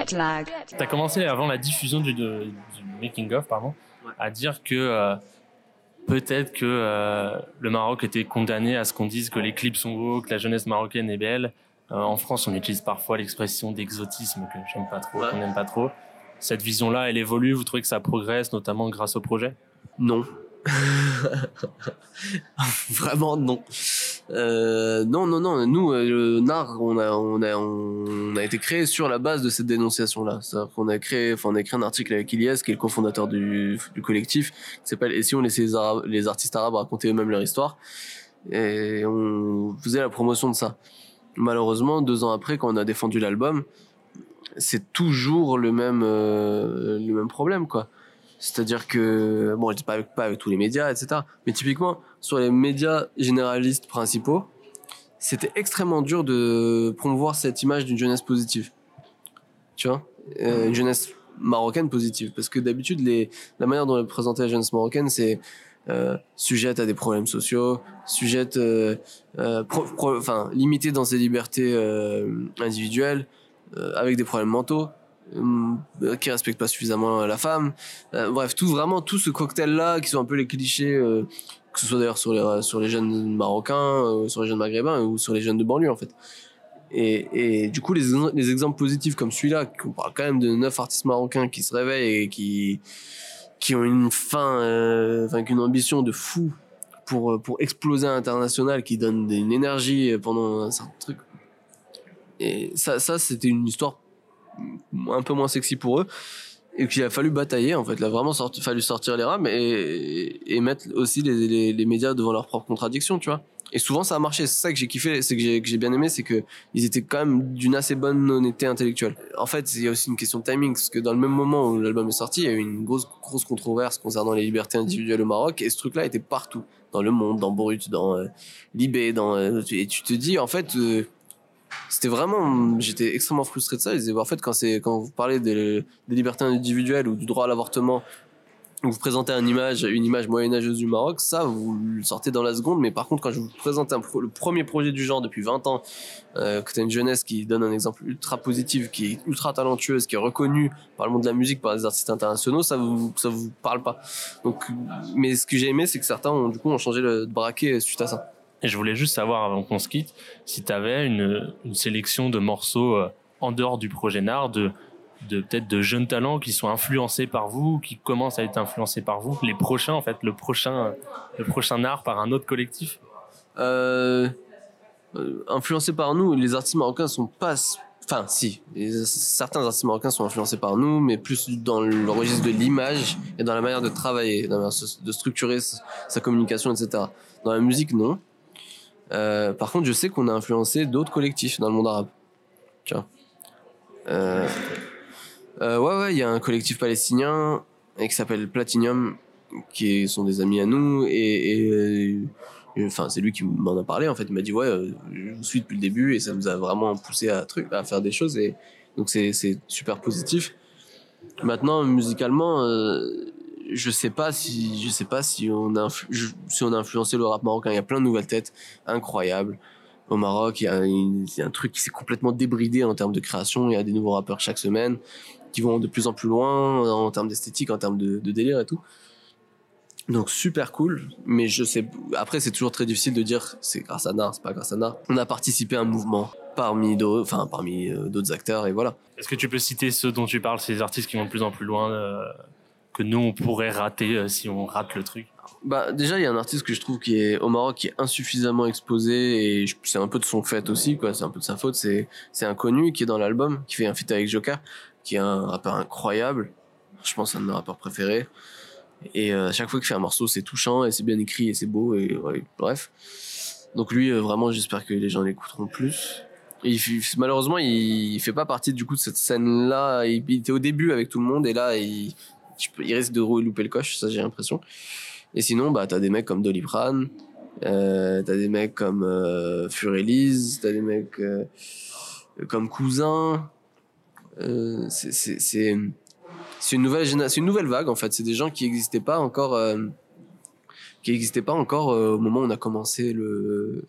S1: Jet lag.
S4: T'as commencé avant la diffusion du making of, pardon, à dire que euh, peut-être que euh, le Maroc était condamné à ce qu'on dise que les clips sont beaux, que la jeunesse marocaine est belle. Euh, en France, on utilise parfois l'expression d'exotisme que j'aime pas trop, qu'on n'aime pas trop. Cette vision-là, elle évolue. Vous trouvez que ça progresse, notamment grâce au projet?
S5: Non. Vraiment non. Euh, non, non, non. Nous, euh, le NAR, on a, on a, on a été créé sur la base de cette dénonciation-là. C'est-à-dire qu'on a créé, enfin, on a écrit un article avec Ilyes, qui est le cofondateur du, collectif, qui s'appelle Et si on laissait les, les artistes arabes raconter eux-mêmes leur histoire Et on faisait la promotion de ça. Malheureusement, deux ans après, quand on a défendu l'album, c'est toujours le même, euh, le même problème, quoi. C'est-à-dire que, bon, pas avec, pas avec tous les médias, etc. Mais typiquement, sur les médias généralistes principaux, c'était extrêmement dur de promouvoir cette image d'une jeunesse positive. Tu vois? Euh, Une jeunesse marocaine positive. Parce que d'habitude, les, la manière dont est présentée la jeunesse marocaine, c'est euh, sujette à des problèmes sociaux, sujette, euh, euh, pro- enfin, limitée dans ses libertés individuelles, avec des problèmes mentaux qui respectent pas suffisamment la femme. Euh, bref, tout vraiment tout ce cocktail là qui sont un peu les clichés euh, que ce soit d'ailleurs sur les sur les jeunes marocains, euh, sur les jeunes maghrébins ou sur les jeunes de banlieue en fait. Et, et du coup les, les exemples positifs comme celui-là, qu'on parle quand même de neuf artistes marocains qui se réveillent et qui qui ont une fin, euh, enfin qu'une ambition de fou pour pour exploser à l'international, qui donnent une énergie pendant un certain truc. Et ça, ça c'était une histoire un peu moins sexy pour eux. Et qu'il a fallu batailler en fait. Il a vraiment fallu sortir les rames et, et mettre aussi les, médias devant leurs propres contradictions tu vois. Et souvent ça a marché. C'est ça que j'ai kiffé c'est que j'ai que j'ai bien aimé c'est que ils étaient quand même d'une assez bonne honnêteté intellectuelle. En fait il y a aussi une question de timing parce que dans le même moment où l'album est sorti il y a eu une grosse grosse controverse concernant les libertés individuelles au Maroc et ce truc là était partout. Dans le monde dans Brut dans euh, Libé dans euh, et tu te dis en fait euh, c'était vraiment j'étais extrêmement frustré de ça. Ils disaient en fait quand c'est vous parlez des, libertés individuelles ou du droit à l'avortement vous présentez une image une image moyenâgeuse du Maroc ça vous le sortez dans la seconde. Mais par contre quand je vous présente le premier projet du genre depuis 20 ans euh, que t'as une jeunesse qui donne un exemple ultra positif qui est ultra talentueuse qui est reconnue par le monde de la musique par des artistes internationaux ça vous ça vous parle pas. Donc mais ce que j'ai aimé c'est que certains ont du coup ont changé le braquet suite à ça
S4: Et je voulais juste savoir, avant qu'on se quitte, si tu avais une, sélection de morceaux euh, en dehors du projet NAR, de
S12: peut-être de jeunes talents qui sont influencés par vous, qui commencent à être influencés par vous, les prochains en fait, le prochain, le prochain art par un autre collectif?
S5: Euh, euh, influencés par nous, les artistes marocains sont pas. Enfin, si, certains artistes marocains sont influencés par nous, mais plus dans le registre de l'image et dans la manière de travailler, de structurer sa communication, etc. Dans la musique, non. Euh, par contre, je sais qu'on a influencé d'autres collectifs dans le monde arabe. Vois. Euh, euh, ouais, ouais, il y a un collectif palestinien qui s'appelle Platinum, qui sont des amis à nous, et, enfin, c'est lui qui m'en a parlé. En fait, il m'a dit ouais, je vous suis depuis le début, et ça nous a vraiment poussé à à faire des choses, et donc c'est super positif. Maintenant, musicalement, je sais pas si je sais pas si on a influencé le rap marocain. Il y a plein de nouvelles têtes incroyables. Au Maroc, il y a, un truc qui s'est complètement débridé en termes de création. Il y a des nouveaux rappeurs chaque semaine qui vont de plus en plus loin en termes d'esthétique, en termes de, de délire et tout. Donc super cool, mais je sais. Après, c'est toujours très difficile de dire c'est grâce à Nar, c'est pas grâce à Nar. On a participé à un mouvement parmi d'autres, enfin parmi euh, d'autres acteurs et voilà.
S12: Est-ce que tu peux citer ceux dont tu parles, ces artistes qui vont de plus en plus loin, euh, que nous on pourrait rater euh, si on rate le truc
S5: Bah déjà il y a un artiste que je trouve qui est au Maroc qui est insuffisamment exposé et c'est un peu de son fait aussi quoi, c'est un peu de sa faute. C'est c'est inconnu qui est dans l'album, qui fait un feat avec Joker, qui est un rappeur incroyable. Je pense un de mes rappeurs préférés. Et euh, à chaque fois qu'il fait un morceau, c'est touchant et c'est bien écrit et c'est beau et bref. Donc lui euh, vraiment j'espère que les gens l'écouteront plus. Il, malheureusement il, il fait pas partie du coup de cette scène là. Il, il était au début avec tout le monde et là il, peux- il risque de louper le coche, ça j'ai l'impression. Et sinon, bah, t'as des mecs comme Doliprane, euh, t'as des mecs comme euh, Furelise, t'as des mecs euh, comme Cousin. Euh, c'est- une nouvelle une nouvelle vague en fait. C'est des gens qui n'existaient pas encore, euh, qui n'existaient pas encore au moment où on a commencé le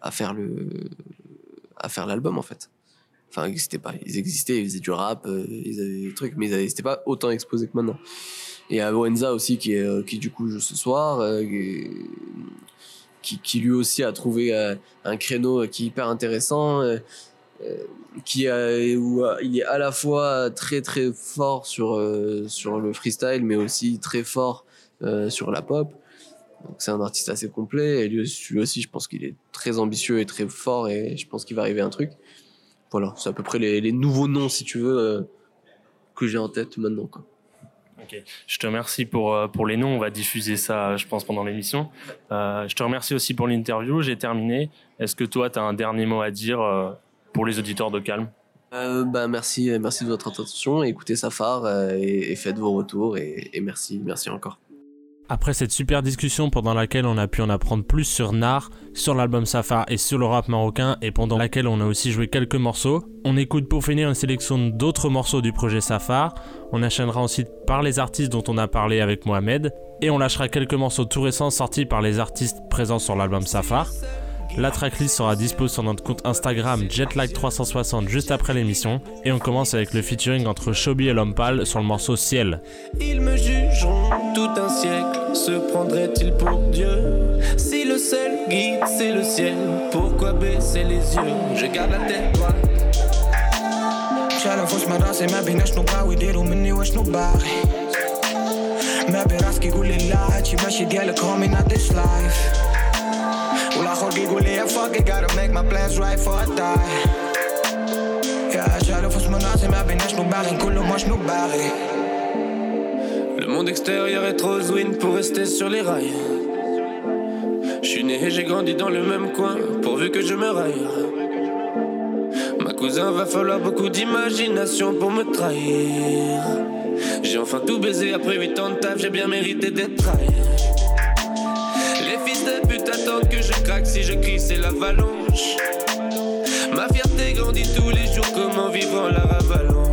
S5: à faire l'album en fait. Enfin, ils n'existaient pas. Ils existaient, ils faisaient du rap, euh, ils avaient des trucs, mais ils n'étaient pas autant exposés que maintenant. Et à Wenza aussi, qui, euh, qui du coup joue ce soir, euh, qui, qui lui aussi a trouvé un créneau qui est hyper intéressant, qui a, où il est à la fois très très fort sur, sur le freestyle, mais aussi très fort sur la pop. C'est un artiste assez complet. Et lui, lui aussi, je pense qu'il est très ambitieux et très fort, et je pense qu'il va arriver un truc. Voilà, c'est à peu près les, les nouveaux noms, si tu veux, euh, que j'ai en tête maintenant. Quoi.
S12: Ok, je te remercie pour, euh, pour les noms. On va diffuser ça, je pense, pendant l'émission. Euh, je te remercie aussi pour l'interview. J'ai terminé. Est-ce que toi, tu as un dernier mot à dire euh, pour les auditeurs de Calme?
S5: Euh, bah, merci, merci de votre attention. Écoutez Safar et, et faites vos retours. Et, et merci, merci encore.
S4: Après cette super discussion pendant laquelle on a pu en apprendre plus sur Nar, sur l'album Safar et sur le rap marocain et pendant laquelle on a aussi joué quelques morceaux, on écoute pour finir une sélection d'autres morceaux du projet Safar, on enchaînera ensuite par les artistes dont on a parlé avec Mohamed et on lâchera quelques morceaux tout récents sortis par les artistes présents sur l'album Safar. La tracklist sera dispo sur notre compte Instagram Jetlag360 juste après l'émission et on commence avec le featuring entre Shobi et Lompal sur le morceau Ciel.
S13: Ils me jugeront tout un siècle. Se prendraient-ils pour Dieu Si le seul guide c'est le ciel, pourquoi baisser les yeux Je garde la tête droite.
S14: شالوا فوش من راسي ما بيناش نبغى ويديروا مني واش نبغي ما براسك يقول لي لا هادشي ماشي ديالك homie not this
S13: le monde extérieur est trop win pour rester sur les rails. Je né et j'ai grandi dans le même coin, pourvu que je me raille. Ma cousin va falloir beaucoup d'imagination pour me trahir. J'ai enfin tout baisé après 8 ans de taf, j'ai bien mérité d'être trahi. C'est l'avalanche. Ma fierté grandit tous les jours, vivre en la ravalant.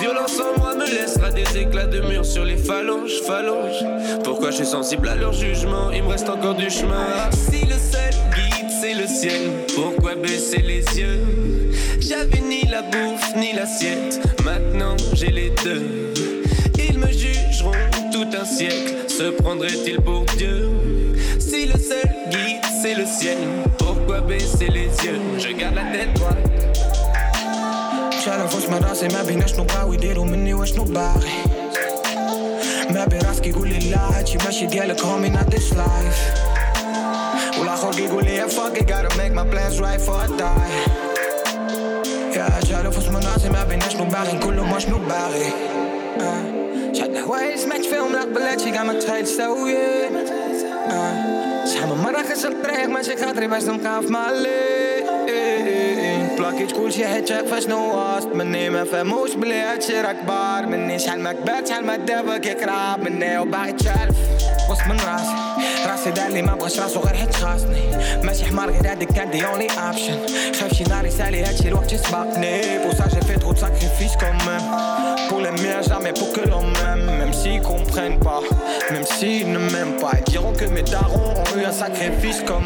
S13: Violence en moi me laissera des éclats de mur sur les phalanges, phalanges. Pourquoi je suis sensible à leur jugement? Il me reste encore du chemin. Ah, si le seul guide c'est le ciel, pourquoi baisser les yeux? J'avais ni la bouffe ni l'assiette, maintenant j'ai les deux. Ils me jugeront tout un siècle, se prendraient-ils pour Dieu? Si le seul guide c'est le ciel, pourquoi baisser les yeux Je garde la tête droite.
S14: شالوا فوش
S6: فوش من راسي ما بيناش نبغاو يديروا مني واش نباغي ما بين راسك يقول لي لا هادشي ماشي ديالك homie not this life والاخر يقول لي yeah, fuck it gotta make my plans right for I die يا جالو فوش من راسي ما بيناش نباغي نقولو واش نباغي آه. شحال هوايج سمعت فيهم لا قبلاتشي كاع ما تخيل سويين آه. شحال من مرة خسرت الطريق ماشي خاطري باش نبقى في مالي بلاكيت كلشي حيت شاف شنو واصل مني ما فهموش بلي هادشي راه كبار مني شحال ما كبرت شحال ما دابا كيقراب مني وباغي تشالف وسط من راسي راسي دار لي ما بغاش راسو غير حيت خاصني ماشي حمار غير هاديك كان دي اونلي اوبشن خاف شي نهار يسالي هادشي الوقت يسبقني. بو سا جي في quand même. Pour les miens jamais pour que l'on m'aime. Même s'ils comprennent pas. Même s'ils ne m'aiment pas. Ils diront que mes darons ont eu un sacrifice quand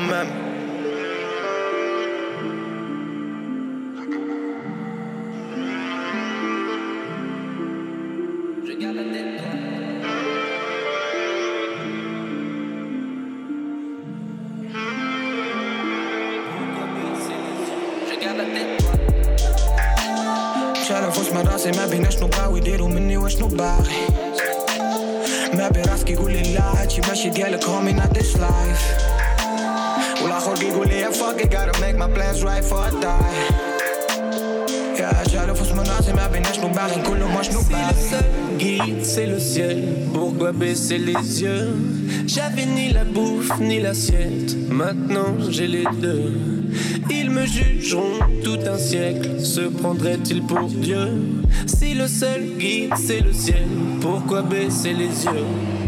S6: نبغاو يديروا مني واش نباغي ما بين راسك يقول لي لا هادشي ماشي ديالك homie not this life والاخر يقول لي yeah, fuck it gotta make my plans right for I die يا جالو فوش من راسي ما بيناش نباغي نقولو واش
S13: Si le
S6: نباغي
S13: seul guide, c'est le ciel. Pourquoi baisser les yeux J'avais ni la bouffe ni l'assiette. Maintenant j'ai les deux. Ils me jugeront tout un siècle. Se prendraient-ils pour Dieu? Si le seul guide, c'est le ciel. Pourquoi baisser les yeux?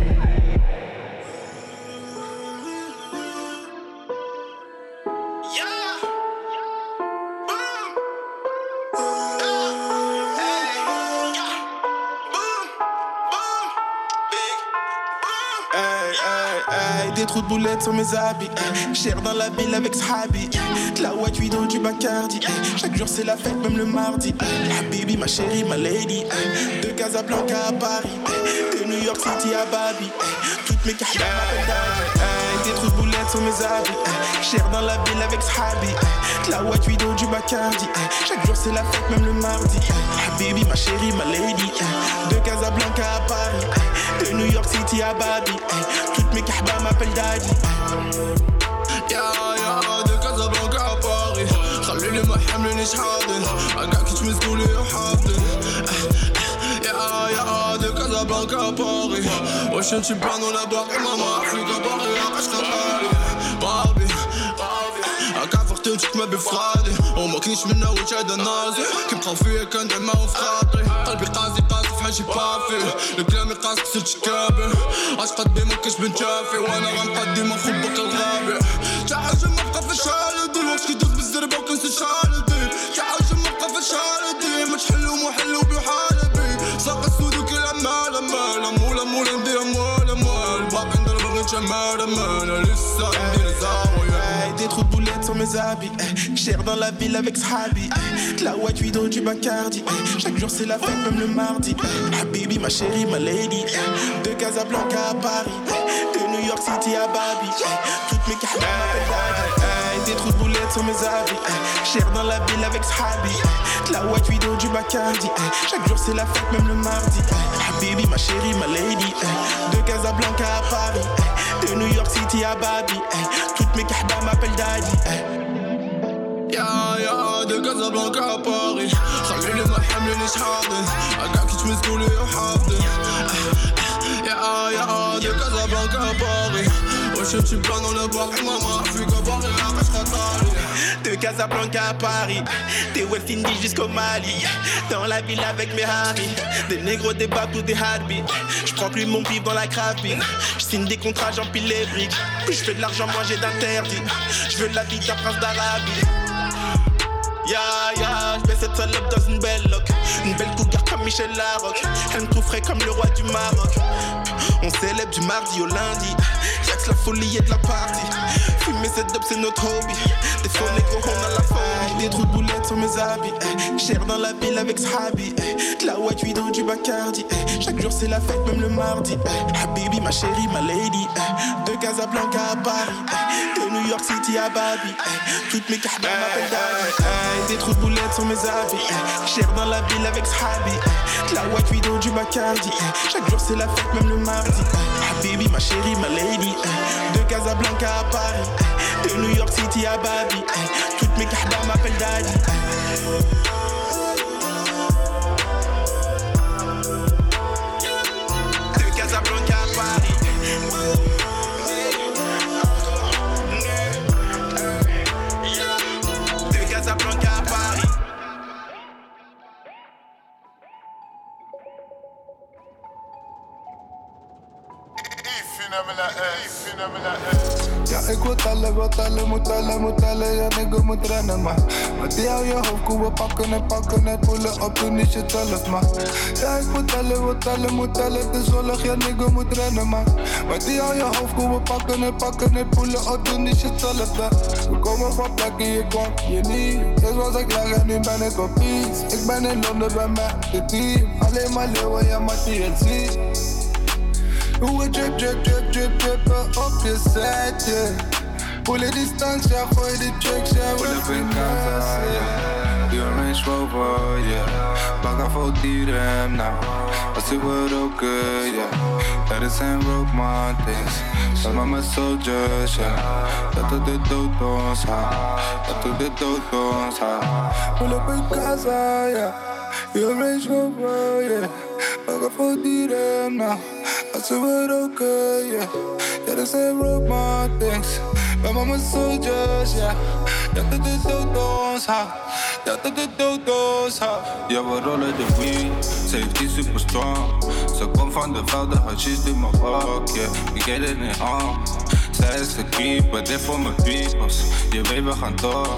S15: Trous de boulettes sur mes habits. Cher dans la ville avec Sahabi. La white widow du Bacardi. Chaque jour c'est la fête, même le mardi. La baby, ma chérie, ma lady. De Casablanca à Paris. De New York City à Babi. Toutes mes cartes m'appellent daddy. Hey, Des trous de boulettes sur mes habits. Cher dans la ville avec Sahabi. De la white widow du Bacardi. Chaque jour c'est la fête, même le mardi. La baby, ma chérie, ma lady. De Casablanca à Paris. De New York City à Babi. Toutes mes kahbas m'appellent daddy.
S10: يا يا de Casablanca à Paris خليني ما حملنيش حاضن كاع كي تمسكوا لي وحاضن يا la banque à Paris Wesh je suis pas dans la barre maman Je suis gabarré à Kashkabari Barbie أكع فرتوتك ما بفرادي وما كنيش منها وجهد النازي كنبقى فيا كان دما وفراطي قلبي قاسي قاسي في حاجي بافي. لكلامي قاسي صرت كابي. اش قدي ما كنتش بنتافي وأنا غنبقى ديما نخبك الغابي. تا حاجة ما بقى في شالدي. الوقت كيدوز بالزربة وكنسى شالدي. تا حاجة ما بقى في شالدي. ما تحلو محلو بحالبي. ساقط مال مال مولا مولا ندير مولا مولا باقي نضرب غير جمال مال لسه عندي زاويه
S15: Hey, Des trous de boulettes sur mes habits. Hey, Cher dans la ville avec Sahabi. Hey, De la white widow du Bacardi. Hey, Chaque jour c'est la fête, même le mardi. Hey, La baby, ma chérie, ma lady. Hey, De Casablanca à Paris. Hey, De New York City à Babi. Hey, Toutes mes cartes m'appellent daddy. Hey, Des trous de boulettes sur mes habits. Hey, Cher dans la ville avec Sahabi. Hey, De la white widow du Bacardi. Hey, Chaque jour c'est la fête, même le mardi. Hey, La baby, ma chérie, ma lady. Hey, De Casablanca à Paris. Hey, De New York City à Babi. Hey, Toutes mes kahbas m'appellent daddy. Hey.
S10: يا يا de Casablanca à Paris خليني ما حملنيش حاضن كاع كي تمسكوا لي وحاضن يا يا de Casablanca à Paris واش انت بانو لا باقي ماما افريكا باقي عاقش خطاري
S15: De Casablanca à Paris, des West Indies jusqu'au Mali. Dans la ville avec mes Harry, des négros, des babs ou des hardbeats. Je prends plus mon pif dans la crapine. Je signe des contrats, j'empile les briques. Plus je fais de l'argent, moi j'ai d'interdit. Je veux la vie d'un prince d'Arabie. Ya ya, je cette salope dans une belle loque. Une belle cougar comme Michel Larocque. Elle me trouverait comme le roi du Maroc. On célèbre du mardi au lundi. Y'a que la folie et de la partie. Fumer cette dope, c'est notre hobby. Des faux négros, on a la folie. Des trous de boulettes sur mes habits. eh. Cher dans la ville avec Sahabi. De la white dans du Bacardi. eh. Chaque jour, c'est la fête, même le mardi. eh. Habibi, ma chérie, ma lady. De Casablanca à Paris. De New York City à Babi. Toutes mes cartes m'appellent. Des trous de boulettes sur mes habits. eh. Cher dans la ville avec Sahabi. eh. De la white dans du Bacardi. eh. Chaque jour, c'est la fête, même le mardi. eh. Habibi, ma chérie, ma lady. De Casablanca à Paris. De New York City à Babi. Toutes mes cartes m'appellent Daddy.
S16: Tellen, wil tellen, moet tellen, moet tellen. Ja, nigga moet rennen, maar. Maar die hou je hoofd, koe, we pakken en pakken het pullen op, doe niet zelf, man. Ja, ik wil tellen, wil tellen, moet tellen. Het is zonnig, ja, nigga moet rennen, man. Maar die hou je hoofd, koe, we pakken en pakken het pullen op, doe niet zelf, man. We komen van plekken, je kwam je niet. Eerst was ik laag en nu ben ik op iets. Ik ben in Londen bij mij, de team. Alleen maar leeuwen, ja, maar TLC. Hoe we drip, drip, drip, drip, drippen op je set, yeah. Voelen die stank, ja, gooi die tricks, ja,
S17: Pull up in casa, yeah. Een Range Rover, yeah. Pak af voor die rem, nou. Als ik wil roken, yeah. Er zijn road mountains. Samen met soldiers, yeah. Dat het de dood ons haalt. Dat het de dood ons haalt.
S16: Pull up in casa, yeah. Je Range Rover, yeah. Pak af voor die rem, nou. Als we weer roken, yeah. Ja, er zijn road Bij mama soldiers, yeah. Ja, dat de dood ons haalt. Ja, dat de dood ons haalt.
S17: Ja, we rollen de weed, die super strong. Ze komt van de velden, haar cheese in mijn walk, yeah. We get it in on. Zij is de keeper, dit voor mijn peoples. Je weet, we gaan door.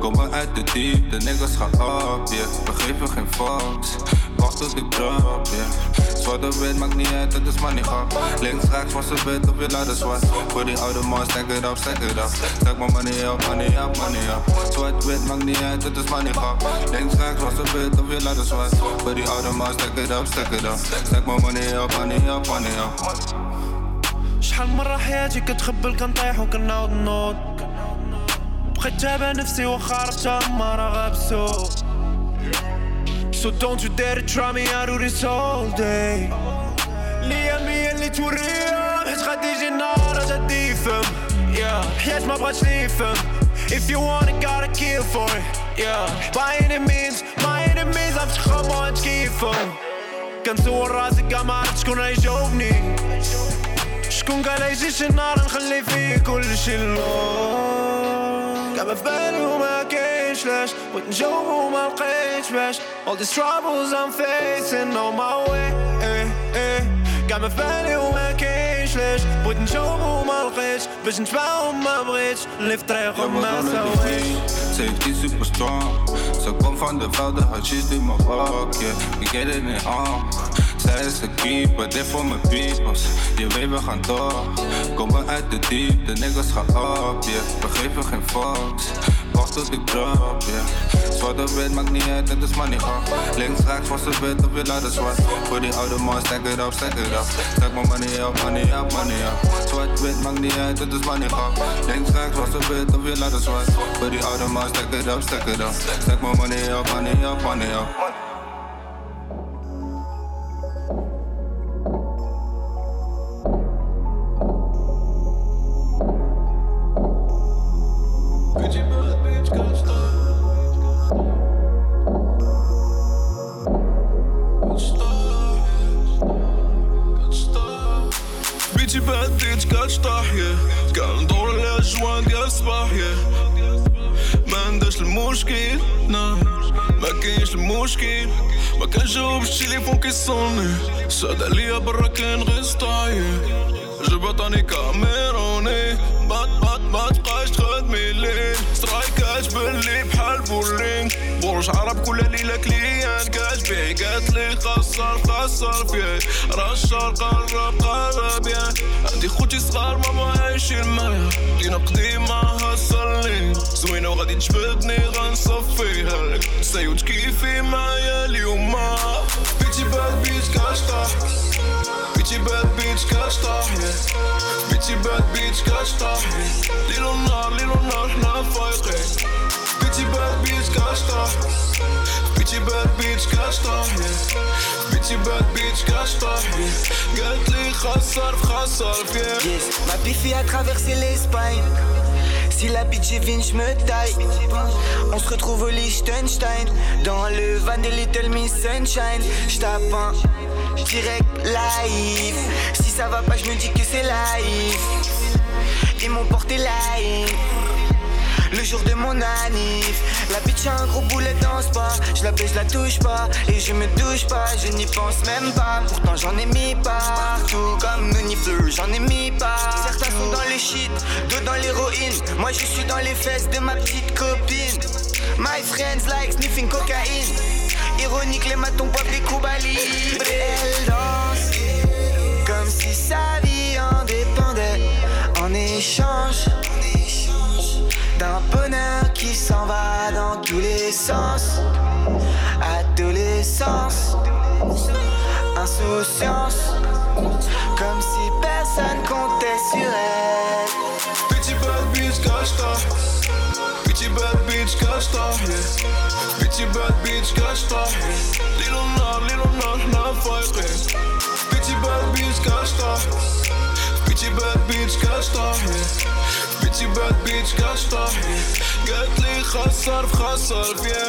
S17: Komen uit de diepte, niggas gaan op, yeah. We geven geen fucks. Wacht tot ik drop, yeah. Zwart of wit, maakt niet uit, het is money grap. Links, rechts, was het wit of je het zwart. Voor die oude man, stack it up, stack it up. Stack my money up, money up, money up. Zwart, wit, maakt niet uit, het is money grap. Links, rechts, was het wit of je het zwart. Voor die oude man, stack it up, stack it up. Stack my money up, money up, money up.
S18: شحال مرة حياتي كتخبل كنطيح وكنعاود نوض. بقيت تابع نفسي واخا عرفتها مرة غابسو. So don't you dare try me I do this all day الأيام هي اللي توريها حيت غادي يجي النهار غادي يفهم yeah. حياة ما بغاتش لي يفهم If you want it gotta kill for it yeah. By any means my enemies عرفت خمو هاد كيفهم كنسول راسي كاع ما عرفت شكون غيجاوبني. شكون قال يجي شي نهار نخلي فيه كل شي اللون كاع ما في بالي وما كاينش لاش بغيت نجاوب وما لقيتش باش All these troubles I'm facing on my way eh, eh. كاع ما في بالي وما كاينش لاش بغيت نجاوب وما لقيتش باش نتبع وما بغيتش اللي في طريقهم ما ساويش
S17: Ze heeft die super strong. Ze komt van de velden, haar cheese in mijn walk, yeah. We get it in on. zij is de keeper, dit voor mijn peoples. Je weet, we gaan door. Komen uit de diepte, niggas gaan op, yeah. We geven geen fucks. Wacht tot ik drop, yeah. Zwart of wit, maakt niet uit, het is money grap. Links, rechts, was het wit of je laat het zwart. Voor die oude man, stack it up, stack it up. Stack my money up, money up, money up. Zwart, wit, maakt niet uit, het is money grap. Links, rechts, was het wit of je laat het zwart. Voor die oude man, stack it up, stack it up. Stack my money up, money up, money up.
S10: بيتي بديت كتطاحية كندور على الجوان ديال الصباحية ما عندهاش المشكل ما كاينش المشكل ما كنجاوبش التليفون كيصوني ساد عليا برا كاين غير سطاية جبطاني كاميروني ما باللي بحال بولينغ بول مش عرب كل ليلة كليان. قلبي قالت لي خسر خسر فيه رشر قرب قرب يا. عندي خوتي صغار ماما عايشين معايا. دينا قديمة هصلي زوينة وغادي تجبدني غنصفيها لك سيوت كيفي معايا اليوم. بيتي باد بيت كاشطة. بيتي باد بيت كاشطة. بيتي باد بيت كاشطة. ليل ونهار ليل ونهار حنا فايقين. بيتي باد بيت كاشطة بيتي باد بيت كاشطة بيتي باد بيت كاشطة قالت لي خسر في خسر فيه
S14: Yes, ma bifi a traversé l'Espagne. Si la bitch est vine, je me taille. On se retrouve au Liechtenstein. Dans le van de Little Miss Sunshine. J'tape un direct live. Si ça va pas, je me dis que c'est live. Ils m'ont porté live. Le jour de mon anniv. La bitch a un gros boulet dans ce pas. Je la baisse, je la touche pas. Et je me touche pas, je n'y pense même pas. Pourtant j'en ai mis partout. Comme Nunifleur, j'en ai mis pas. Certains sont dans le shit, d'autres dans l'héroïne. Moi je suis dans les fesses de ma petite copine. My friends like sniffing cocaïne. Ironique, les matons boivent des Cuba Libre Elle danse Comme si sa vie en dépendait. En échange d'un bonheur qui s'en va dans tous les sens. Adolescence, insouciance, comme si personne comptait sur elle.
S10: Bitchy bad bitch kasta Bitchy bad bitch yeah. Bitchy bad bitch kasta Lil nar, lil nar, na fajqin Bitchy bad bitch kasta Bitchy bad bitch kasta тебя бить каштан Гетли Хасар в хасар,
S14: Хасарве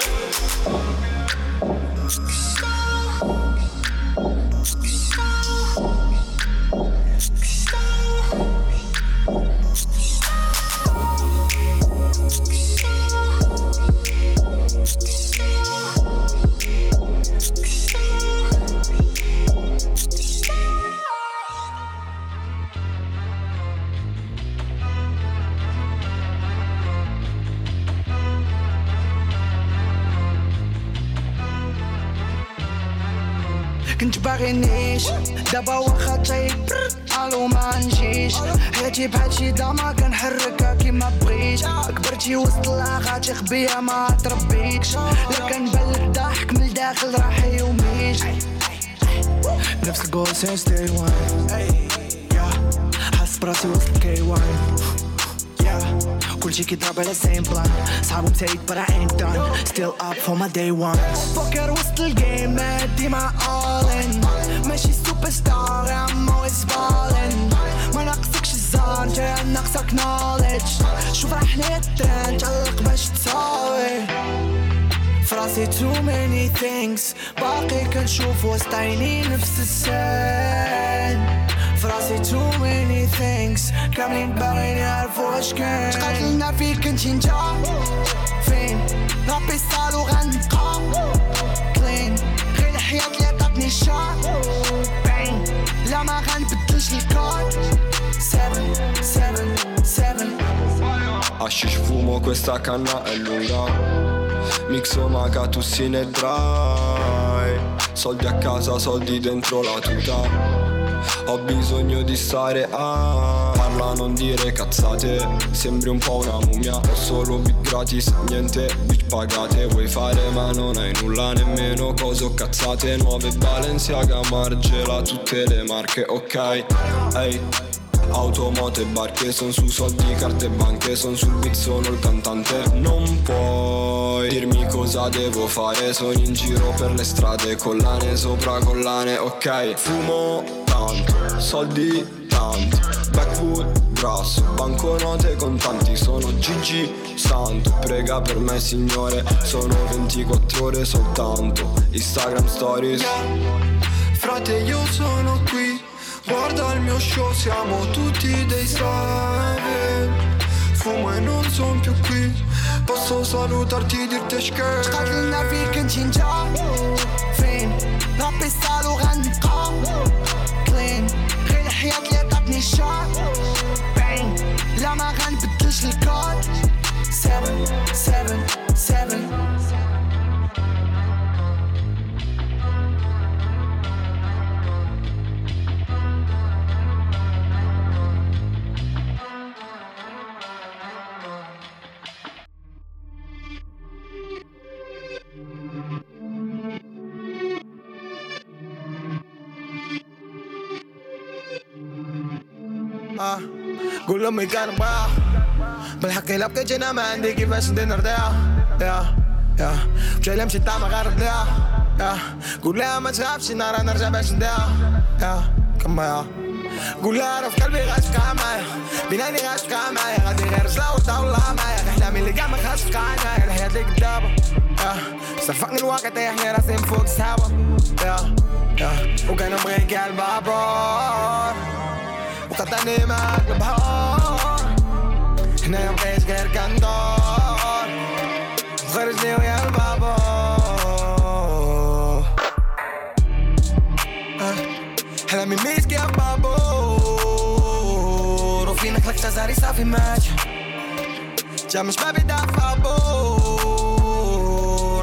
S14: باغي نعيش دابا واخا طيب ألو ما نجيش حياتي بحال شي داما كنحركها كيما بغيت كبرتي وسط الاغاتي خبيه ما تربيتش لا كنبان لك من الداخل راح يوميش نفس الجول سينس داي وان حاس براسي وسط كي وان كلشي كيضرب على سيم بلان صعب مسيد برا ain't done. Still up for my day ones فكر وسط الجيم ديما all in ماشي سوبر ستار I'm always ballin. ما ناقصكش الزار جاي ناقصك knowledge شوف راه حنايا التران تعلق باش تساوي. فراسي too many things. باقي كنشوف وسط عيني نفس السن فراسي too many things كاملين باغيين يعرفوا واش كان تقاتلنا فيك انتي نجا فين ربي صالو غنبقى كلين غير الحياة اللي عطاتني الشار بين لا ما غنبدلش الكود 7 7 7
S19: Hashish fumo questa canna è lunga Mixo maga tu si ne dry Soldi a casa, soldi dentro la tuta ho bisogno di stare a Parla non dire cazzate. Sembri un po' una mummia. Ho solo beat gratis, niente beat pagate. Vuoi fare ma non hai nulla nemmeno Coso cazzate. Nuove Balenciaga Margela Tutte le marche ok. Ehi Auto, moto e barche Son su soldi, carte e banche Son sul beat, sono il cantante. Non puoi dirmi cosa devo fare Sono in giro per le strade Collane sopra collane, ok. Fumo tanto, soldi tanti Backwood grasso, banconote contanti Sono Gigi Santo. Prega per me signore Sono 24 ore soltanto. Instagram stories.
S16: Frate io sono qui Guarda il mio show siamo tutti dei savage Fumo e non son più qui. Posso salutarti dirti scherzo
S14: تقاتلنا فيك انتي نجا فين ربي صالو غنبقى كلين غير الحياة اللي عطاتني الشار بين لا ما غنبدلش الكود 7 7 7
S6: قول لامي كان بقى. بالحق لا بقيت أنا ما عندي كيفاش ندير نرضيها يا يا. مشى لها مشيت طعمة غير رديها يا. قول لها ما تخافش نارا نرجع باش نديها يا. كما يا. قول لها راه في قلبي غاشقة معايا بيناني غاشقة معايا غادي غير رجلة وطاولة معايا احلامي اللي كاع ما خاشقة عنايا الحياة اللي يا. صفقني الواقع طيحني راسي من فوق السحابة يا يا. وكان بغي كاع البابور وخداني معاك البحار هنايا مبقيت غير كندور وخرجني ويا البابور حلامي مسكي يا بابور وفينك لك تزاري صافي ماتش جا مش بابي دافع بور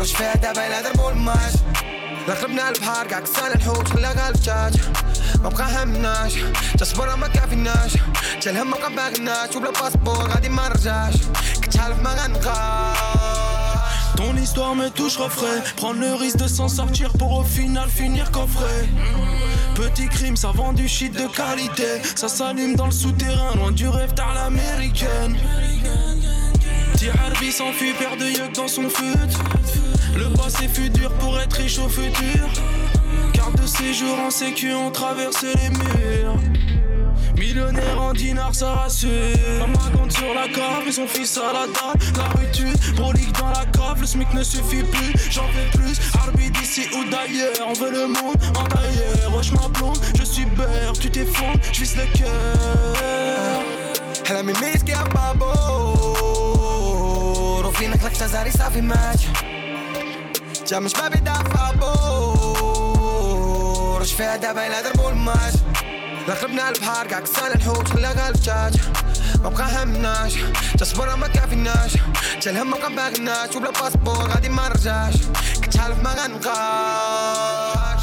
S6: شفيها دابا الا دربو الماتش لا قلبنا البحر كاع كسان الحوت خلا قلب تشاج بقى همناش تصبر ما كافيناش جا الهم ما بقى باغناش وبلا باسبور غادي ما نرجعش كنت حالف ما غنبقاش
S18: Ton histoire me touche refrais Prendre le risque de s'en sortir pour au final finir coffret Petit crime, ça vend du shit de qualité Ça s'allume dans le souterrain, loin du rêve tard l'américaine Petit Harvey s'enfuit, perd de yeux dans son fut Le passé fut dur pour être riche au futur Carte de séjour en sécu, on traverse les murs Millionnaire en dinars, ça rassure. Maman compte sur la cave et son fils à la dalle. La rue tue, brolique dans la cave, le smic ne suffit plus. J'en veux plus, arbitre d'ici ou d'ailleurs. On veut le monde en tailleur. Roche ma blonde, je suis beurre, tu t'effondres, je vise le cœur.
S6: حلامي ميسكي يا بابور وفينا خلقت زاري صافي ماشي جا مش بابي دافع بور اش فيها دابا الا ضربو الماش لا قلبنا البحر كاع كسال الحوت خلاها الدجاج ما بقى همناش تصبر ما كافيناش جا الهم ما بقى باغناش وبلا باسبور غادي ما نرجعش كنت حالف ما غنبقاش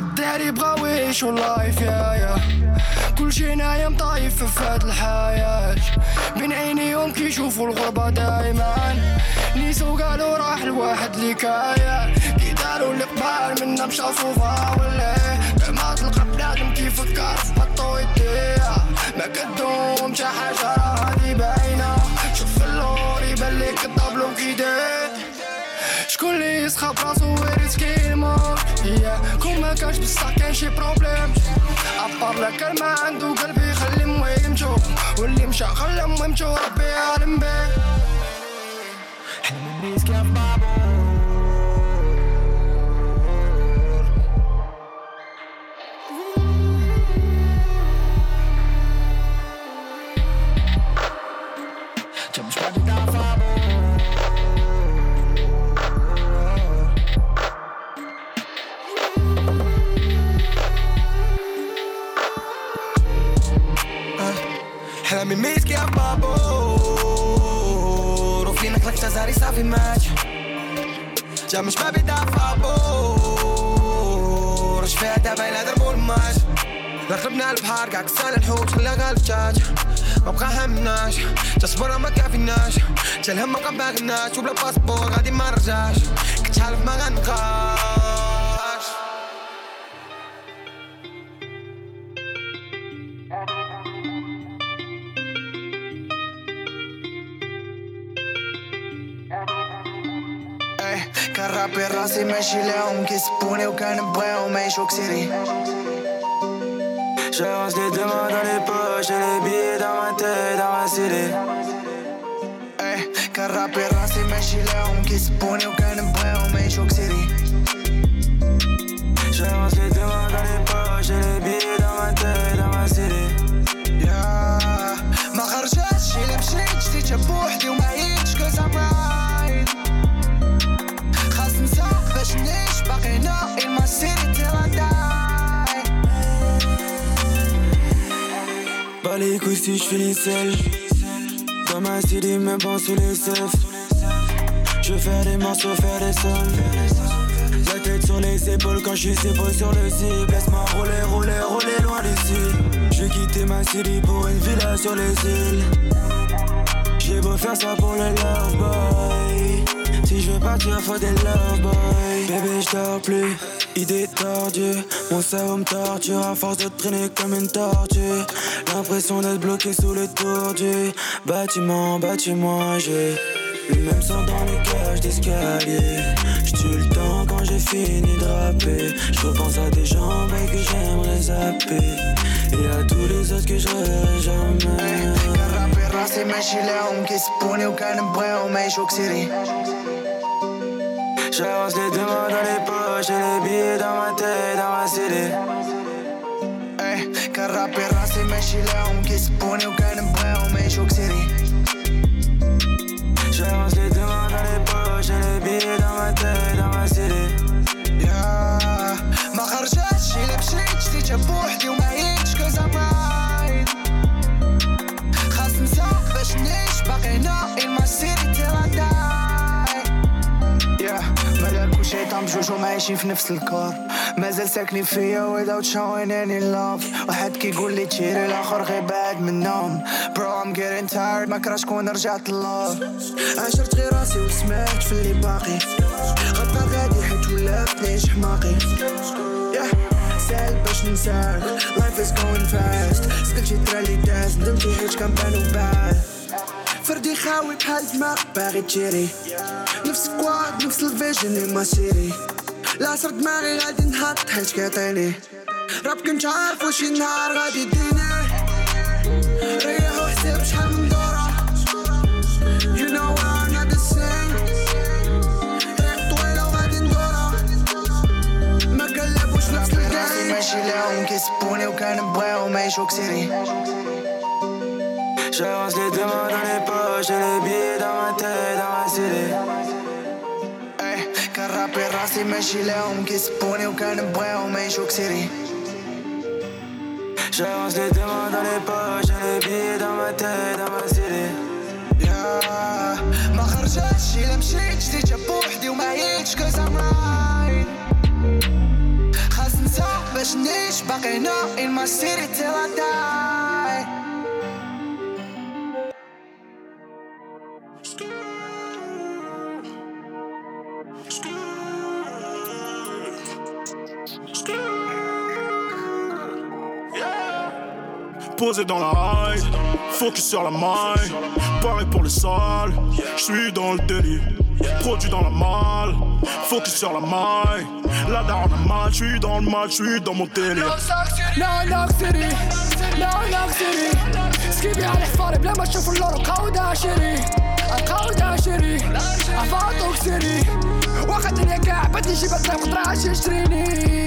S20: الداري بغاو يعيشو اللايف يا يا كل شي نايم مطايف في هاد الحياة بين عينيهم كيشوفوا الغربة دايما. نيسو قالوا راح الواحد اللي كايا كي داروا قبال منا مشى فوفا ولا. ما تلقى بنادم كيفكر في بطو يديها ما كدوم شي حاجة هادي باينة. شوف اللور يبان ليك الطابلو كيدير شكون اللي يسخى براسو ويريسكي الموت كون ما كانش بصح كان شي بروبليم. ابار لا كلمة عنده قلبي خلي مهم جو واللي مشى خلى مهم جو ربي عالم بيه حلمي بريسكي يا
S6: حلامي ميسكي يا بابور. وفينا خلقت زاري صافي ماشي جا مش بابي دافع بور اش فيها دابا إلا ضربو الماش لا قلبنا البحر كاع كسال الحوت خلاها الدجاج ما بقى همناش تصبر ما كافيناش جا الهم ما باغناش وبلا باسبور غادي ما نرجعش كنت حالف ما غنبقاش
S20: casei mei
S14: și le-au se Spun eu că nebreiul mei și oxirii Și am scris de mă doar
S20: de pășele Bie, da mă te, da mă sire Ei, eh, că rapii rasei mei și le-au închis Spun eu că nebreiul
S14: mei și oxirii Si je finis seul. Dans ma city, même bon sous les seufs. Je faire des morceaux, faire des sommes. La tête sur les épaules quand je suis sur le cible. Laisse-moi rouler, rouler, rouler loin d'ici. Je quitter ma city pour une villa sur les îles. J'ai beau faire ça pour le love boy. Si je veux partir, faut des love boy. Bébé, je dors plus
S21: idée tordue. Mon cerveau me torture à force de traîner comme une tortue. L'impression d'être bloqué sous le tordu bâtiment, bâtiment. J'ai le même sang dans les cages d'escalier. J'tue le temps quand j'ai fini de rapper. J'repense à des gens que j'aimerais zapper. Et à tous les autres que j'aurais jamais.
S14: La rapper, c'est qui se pone au canne.
S21: J'avance les deux mains dans les poches et les billets dans ma tête, dans ma
S14: city. Hey, ca rapera se meșile, un chis pune eu ca în bău, meșoc serii. كل شيطان بجوج وما عايشين في نفس الكار. مازال ساكنين فيا without showing any love. واحد كيقول لي تشيري الآخر غير بعد منهم bro I'm getting tired ما كرهش كون رجعت love عشرت غير راسي وسمعت في اللي باقي. غطى غادي حيت ولات نعيش حماقي. سهل باش ننساك. Life is going fast. سكت شي ترالي داز. ندمتي حيت كان بانو بعد فردي خاوي بحال دماغ باغي تجري نفس كواد نفس الفيجن my city لاصر دماغي غادي نهط حيت كيعطيني راب كنت عارف وشي نهار غادي يديني. ريح وحسب شحال من دورة. You know we're not the same. ريح طويلة وغادي ندورة. ما قلبوش نفس الجاي ماشي لهم كيسبوني وكنبغيهم يعيشو كسيري
S21: J'avance les deux mains dans les poches et les billets dans ma tête, dans ma cité.
S14: إيه كان رابي راسي ماشي لهم كيسبوني وكنبغيهم يعيشو كسيري
S21: J'avance les deux mains dans les poches et les billets dans ma tête, dans ma cité.
S14: يا ما خرجتش الا مشيت شريتها بوحدي وما عيتش كوز ام رايد خاص نسوق باش نعيش باقي هنا in my city till I die
S22: Posé dans la ride, focus sur la maille. Pareil pour le sale, je suis dans le délit. Produit dans la malle, focus sur la maille. La daronne a mal, je suis dans le mal, je suis dans mon délire.
S20: لا نقصري لا نقصري سكيبي على حفاري بلا ما تشوف اللور قاود عشري قاود عشري عفاط وكسري واخد الدنيا كاع بدي جيب الطريق مطرحش يشتريني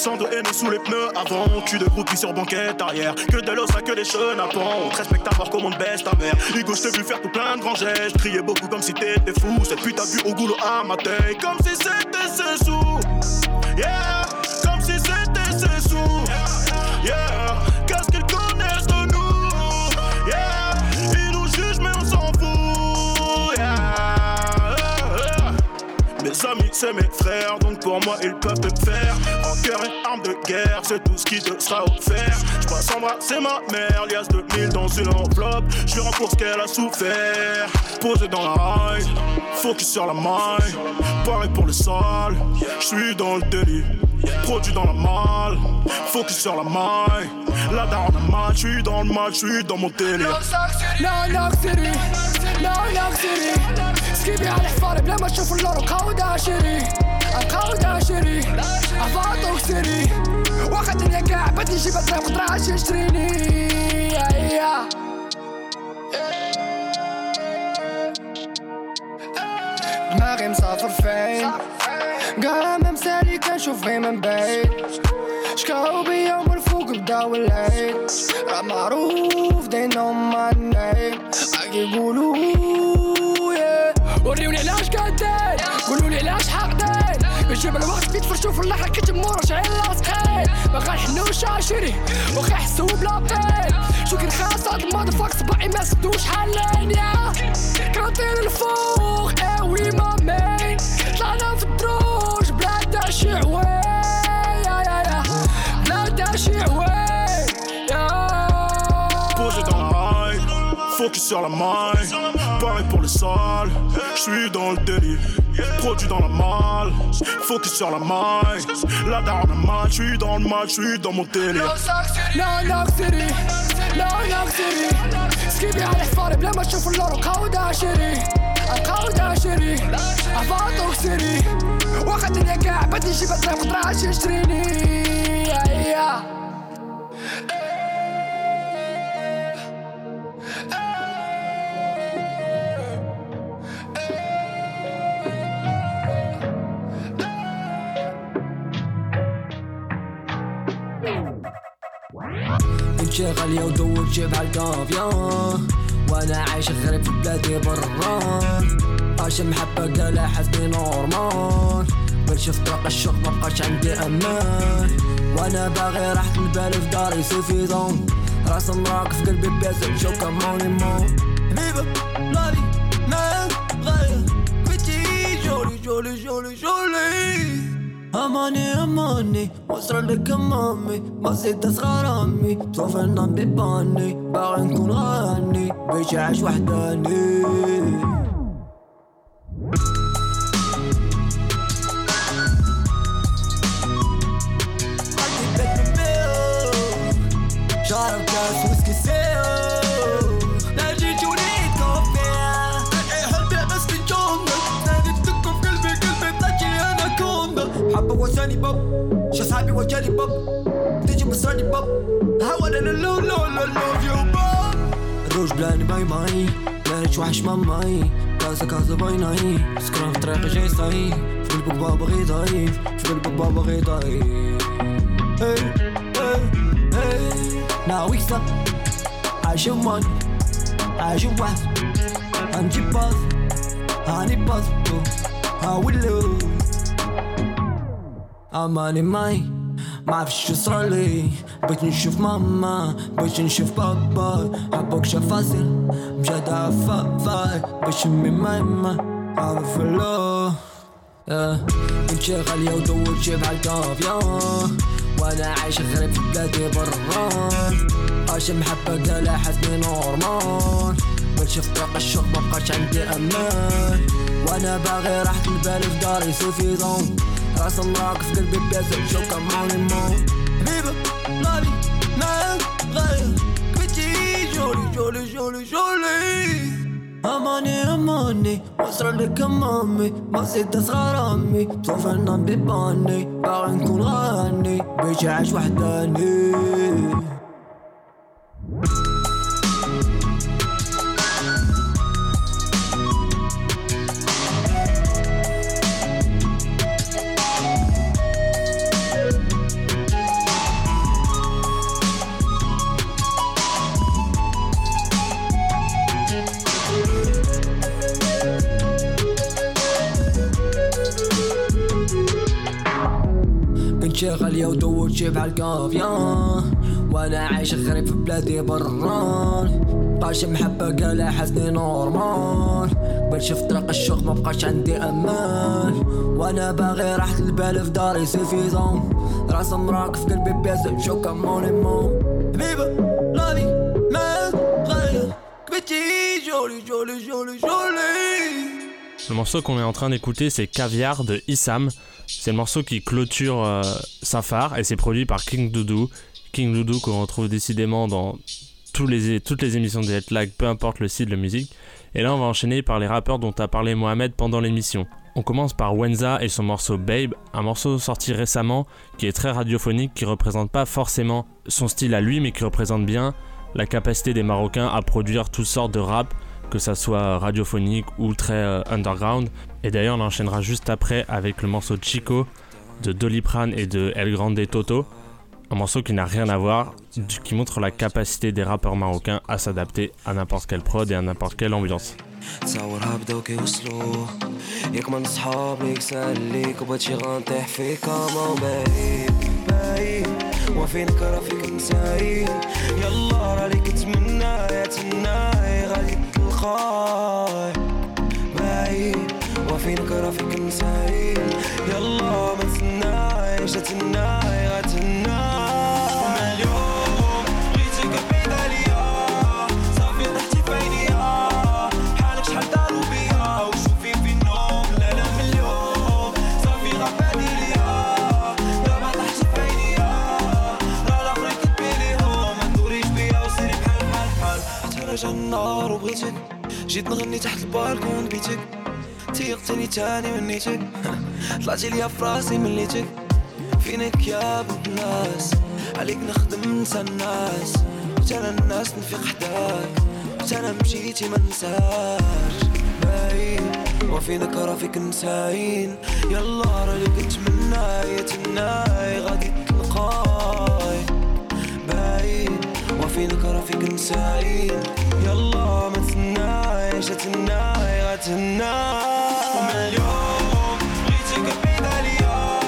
S22: Sans de haine sous les pneus avant, tu de groupe sur banquette arrière. Que de l'os que des chenapans. On te respecte à voir comment on baisse ta mère. Hugo, je t'ai vu faire tout plein de grands gestes. Crier beaucoup comme si t'étais fou. Cette pute a bu au goulot à ma tête. Comme si c'était ses sous. Yeah, mes amis, c'est mes frères, donc pour moi ils peuvent te faire. En cœur et arme de guerre, c'est tout ce qui te sera offert. Je passe embrasser ma mère, liasse de mille dans une enveloppe. Je lui ce qu'elle a souffert. Posé dans la raille, focus sur la maille. Pareil pour le sale, je suis dans le délit. Produit dans la malle, focus sur la maille. La down la mal, j'suis dans le mal, j'suis dans mon délire.
S20: No, no, city. City. سكيبي على حفاري بلا ما تشوف اللور قاود عشري قاود عشري عفاط وكسري واخد الدنيا كاع بدي جيب الطريق مطرحش يشتريني. يا.
S14: دماغي مسافر فين؟ قال مسالي كنشوف غير من بعيد. شكاو بيا ومن الفوق بداو العيد راه معروف they know my name. يقولوا.
S20: وريوني علاش قادين قولولي علاش حاقدين. يجيب الوقت بيتفرشوا في اللحظة كي تمور شعيل لاصقين ما غنحنوش عاشري وخا يحسوا بلا بين شكر خاص هاد الماضي فاك صباعي ما سدوش حالين يا. كراتين الفوق إيه وي ما مين. طلعنا في الدروج بلاد شي عوين يا يا يا. بلاد شي عوين
S23: Focus sur la maille, pareil pour le sale. Je suis dans le délit, produit dans la malle. Focus sur la maille, la darne mal. Je suis dans le mal, je suis dans mon délire.
S20: لا نقصري لا نقصري سكيبي على حفاري بلا ما تشوف اللور قاود عشري قاود عشري أفاض وكسري واخد الدنيا كاع بدي نجيب الطريق مطرعش يشتريني يا
S24: انت غالية ودور جيب عالكافيان وأنا عايش غريب في بلادي برا. عاش محبة قال حسبي نورمال. بمشي في طريق الشوق مبقاش عندي أمان. وأنا باغي راحة البال في داري سوفيزون راس مراك في قلبي بياسر شو كموني مون. حبيبة لافي مان غاية بنتي جولي جولي جولي جولي. اماني اماني واسرى لك امامي ما زيد اصغر امي بصوف النام بباني باغي نكون غاني بيجي عاش وحداني شعر بكاس وجالي باب تيجي بسراني باب هوا أنا لو لو لو لو يو باب الروج بلاني باي باي بلانش وحش ماماي كاسا كاسا باي ناي سكران في طريقي جاي صاي في قلبك بابا غي ضايف في قلبك بابا غي ضايف we stop عايشين money عايشين واحد هنجيب باص هنجيب باص lose أماني ماي معرفش شو صارلي بغيت نشوف ماما بغيت نشوف بابا. حبوك شفاصل مشات عفافاي باش نمي ماما عارف الله انت غالية ودور جيب عالكافيان وأنا عايش غريب في بلادي بران عايش محبة قال حسبي نورمال. بمشي في طريق الشوق مبقاش عندي أمان. وأنا باغي راحة البال في داري سوفيزون راس مراك في قلبي بياسر شو كموني مون حبيبة لافي مان غاية بنتي جولي جولي جولي جولي. أماني أماني وصل لك أمامي. ما زيد أصغر أمي صوفنا بيباني باغي نكون غني. بيجي عايش وحداني. غالية ودور جيب عالكافيان وأنا عايش غريب في بلادي بران بقاش محبة قال حسني نورمال. بمشي في طريق الشوق مبقاش عندي أمان. وأنا باغي راحة البال في داري سيفيزون راس مراك في قلبي بياسر شو كموني مون. حبيبة غاية بنتي جولي جولي جولي جولي.
S4: Le morceau qu'on est en train d'écouter, c'est Caviar de Issam. C'est le morceau qui clôture euh, Safar et c'est produit par King Doudou. King Doudou qu'on retrouve décidément dans toutes les émissions de Headlag, peu importe le style de musique. Et là, on va enchaîner par les rappeurs dont a parlé Mohamed pendant l'émission. On commence par Wenza et son morceau Babe, un morceau sorti récemment qui est très radiophonique, qui représente pas forcément son style à lui, mais qui représente bien la capacité des Marocains à produire toutes sortes de rap, que ça soit radiophonique ou très euh, underground. Et d'ailleurs, on enchaînera juste après avec le morceau Chico de Doliprane et de El Grande Toto. Un morceau qui n'a rien à voir, du- qui montre la capacité des rappeurs marocains à s'adapter à n'importe quelle prod et à n'importe quelle ambiance.
S9: تصورها بداو كيوصلوا ياك من صحاب ليك سال ليك وبغيت شي غنطيح فيك ما بعيد بعيد وفينك راه فيك مسايل يلا راه ليك نتمنى يا تناي خاي بعيد. وفين كرافك مسايل. يلا ما تسناش تسناش تيقتني تاني من نيتك طلعتي ليا في راسي من ليتك فينك يا بنت الناس عليك نخدم ننسى الناس وتانا الناس نفيق حداك وتانا مشيتي ما ننساش باين وفينك راه فيك نساين يلا اللي كنت مناي تناي غادي تلقاي باين وفينك راه فيك نساين يلا ما تنايش تناي غتناي اليوم بغيتك بعيد عليا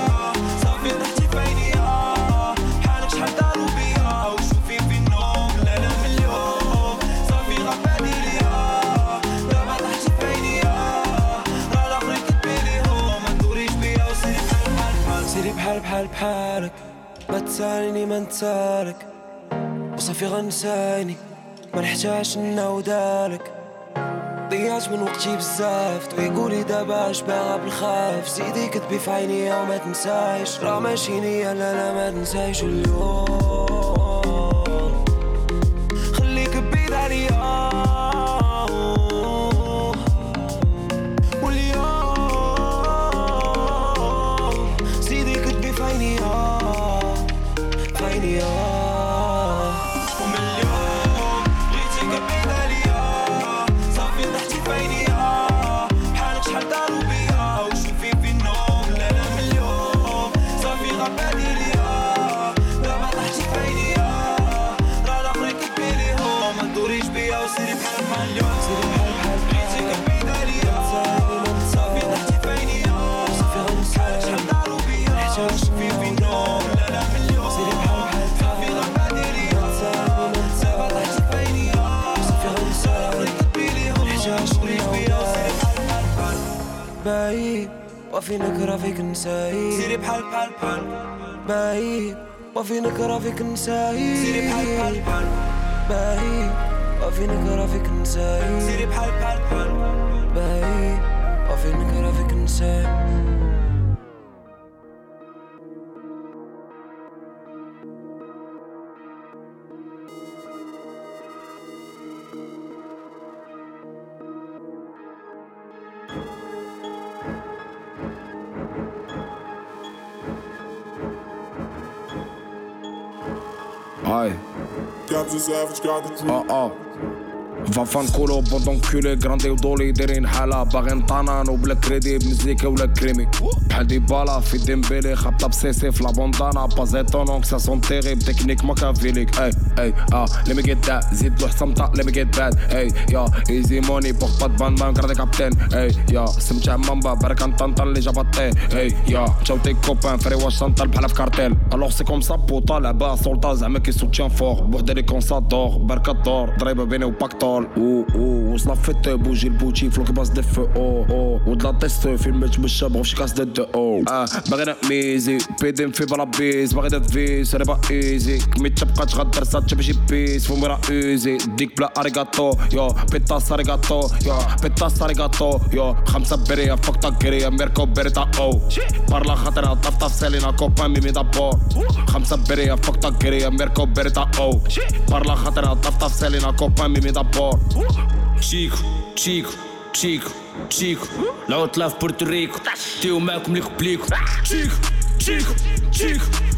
S9: صافي رحتي في عينيا شحال دارو بيا وشوفي في النوم لا لا من صافي غبادي ليا دابا طحتي في عينيا راه الاخرين كتبي ليهم ما بيا وسيري سيري بحال بحالك ما تساليني ما نتسالك وصافي غنساني ما نحتاجش نعاودالك ضيعت من وقتي بزاف. ويقولي دابا اش باغا بالخاف. زيدي كتبي في عينيا وما تنسايش راه ماشي نيا لا لا ما تنسايش اليوم. وفي نكرة فيك نسايب سيري بحال بحال بحال بعيد وفي نكرة فيك نسايب سيري بحال بحال بحال بعيد وفي نكرة فيك نسايب سيري بحال بحال بحال
S25: Aïe.
S23: Cap's a savage, got the truth.
S25: Oh oh. Va fan culo bon d'enculé grandi ودولي دايرين حالة باغيين طنان وبلا كريدي بمزيكا ولا كريمي بحال ديبالا في ديمبيلي خابطة بسيسي في لابوندانا بازيتونونك سا سون تيريب تكنيك ماكافيليك اي اي آه let me get that. زيد له حصمتة let me get bad اي يا ايزي موني بوغ با تبان بان كرادي كابتن اي يا سمتع مامبا برك نطنطن اللي جابا طي اي يا تشاو تي كوبان فري واش تنطل بحال في كارتيل الوغ سي كوم سا بوطا لعبة سلطة زعما كي سوتيان فور بوحدة لي بركة دور ضريبة بيني وباكتور أو أو وصلا فيت بوجي البوتي فلوك باس دف أو أو ودلا تيست فيلم تمشى بغو شي كاس دد أو آه باغي ميزي بيدي في بلا بيز باغي دات فيس راه با ايزي كمي تبقى تغدر سات تمشي بيس فومي راه اوزي ديك بلا اريغاتو يو بيتاس اريغاتو يو بيتاس اريغاتو يو خمسة بريا فوق تاكريا ميركو بريتا او بارلا خاطر طف طف سالينا كوبان ميمي دابور خمسة بريا فوق تاكريا ميركو بريتا او بارلا خاطر طف طف سالينا كوبان ميمي دابور
S26: Chico, Chico, Chico, Chico العطلة في بورتوريكو تيو معاكم ليكو بليكو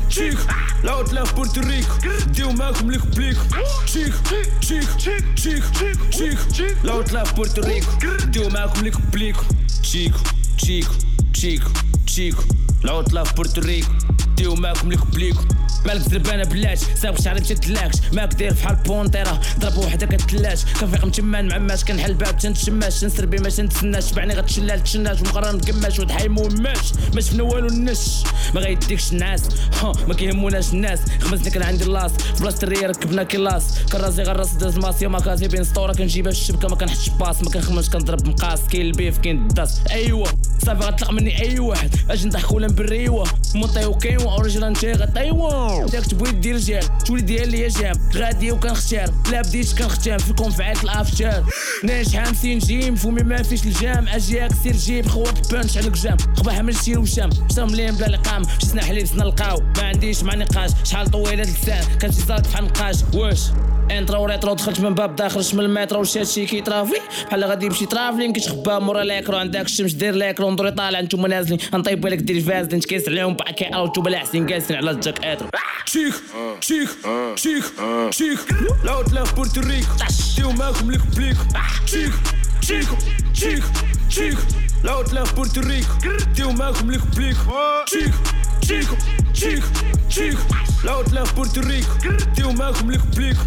S26: Chic, la haute lèvre Porto Rico. Deu mal como lico plico. Chic, chic, chic, chic, chic, chic. La haute lèvre Porto Rico. Deu mal como lico plico. Chico, chico, chico, chico. La haute lèvre Porto Rico. Deu mal como. مالك زربانة بلاش سابق شعري مشات تلاكش ماك داير فحال بونطيرة ضرب وحدة كتلاش. كنفيق متمان معماش كنحل الباب تنتشماش. نسربي ما تنتسناش شبعني غتشلال تشناش. ومقرر مقماش ودحي موماش. ما شفنا والو النش. ما غيديكش النعاس ما كيهموناش الناس. خمسنا كان عندي اللاص. في بلاصة الريا ركبنا كلاص. كرازي غرس داز ماسيا ما بين سطورة كنجيبها في الشبكة ما كنحطش باس. ما كنخممش كنضرب مقاس. كاين البيف كاين الداس. ايوا صافي غتطلق مني أي واحد. أجي نضحك ولا نبريوا مونطي وكاين أوريجينال انت غطيوا داك تبغي دير جال تولي ديال ليا جام غادي وكنختار لا بديت فيكم فعالة الافتار ناجح 50 جيم فمي ما فيش الجام اجيك سير جيب خوات بانش على الجام خباح من الشير وشام شتا مليان بلا لقام شسنا حليب سنا لقاو ما عنديش مع نقاش شحال طويلة اللسان كان شي صالك بحال نقاش واش انترا وريترو دخلت من باب داخل من المترو وشات شي كيطرافي بحال غادي يمشي ترافلين كيتخبى مورا ليكرو عندك الشمس دير ليكرو ندوري طالع نتوما نازلين نطيب لك دير فازلين تكيس عليهم باكي أو نتوما لاحسين جالسين على الجاك اترو
S24: Chico, mm. Chico, mm. mm. Chico, Loud, Lautleg Puerto Rico. Teu mel como lhe complico. Ah. Chico, Chico, Chico, Loud, Lautleg Puerto Rico. Teu mel como lhe complico. Chico, Chico, Chico, Loud, Lautleg
S10: Puerto Rico. Teu mel como lhe complico.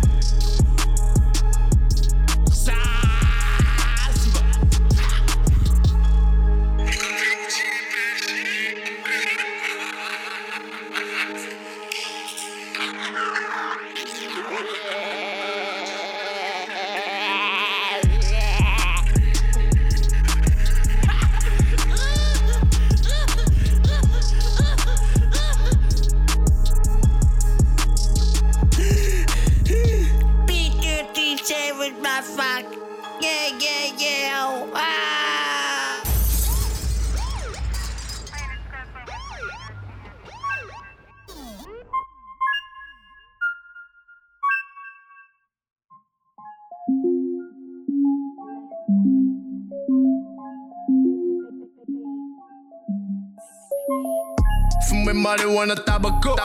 S10: وأنا تابكو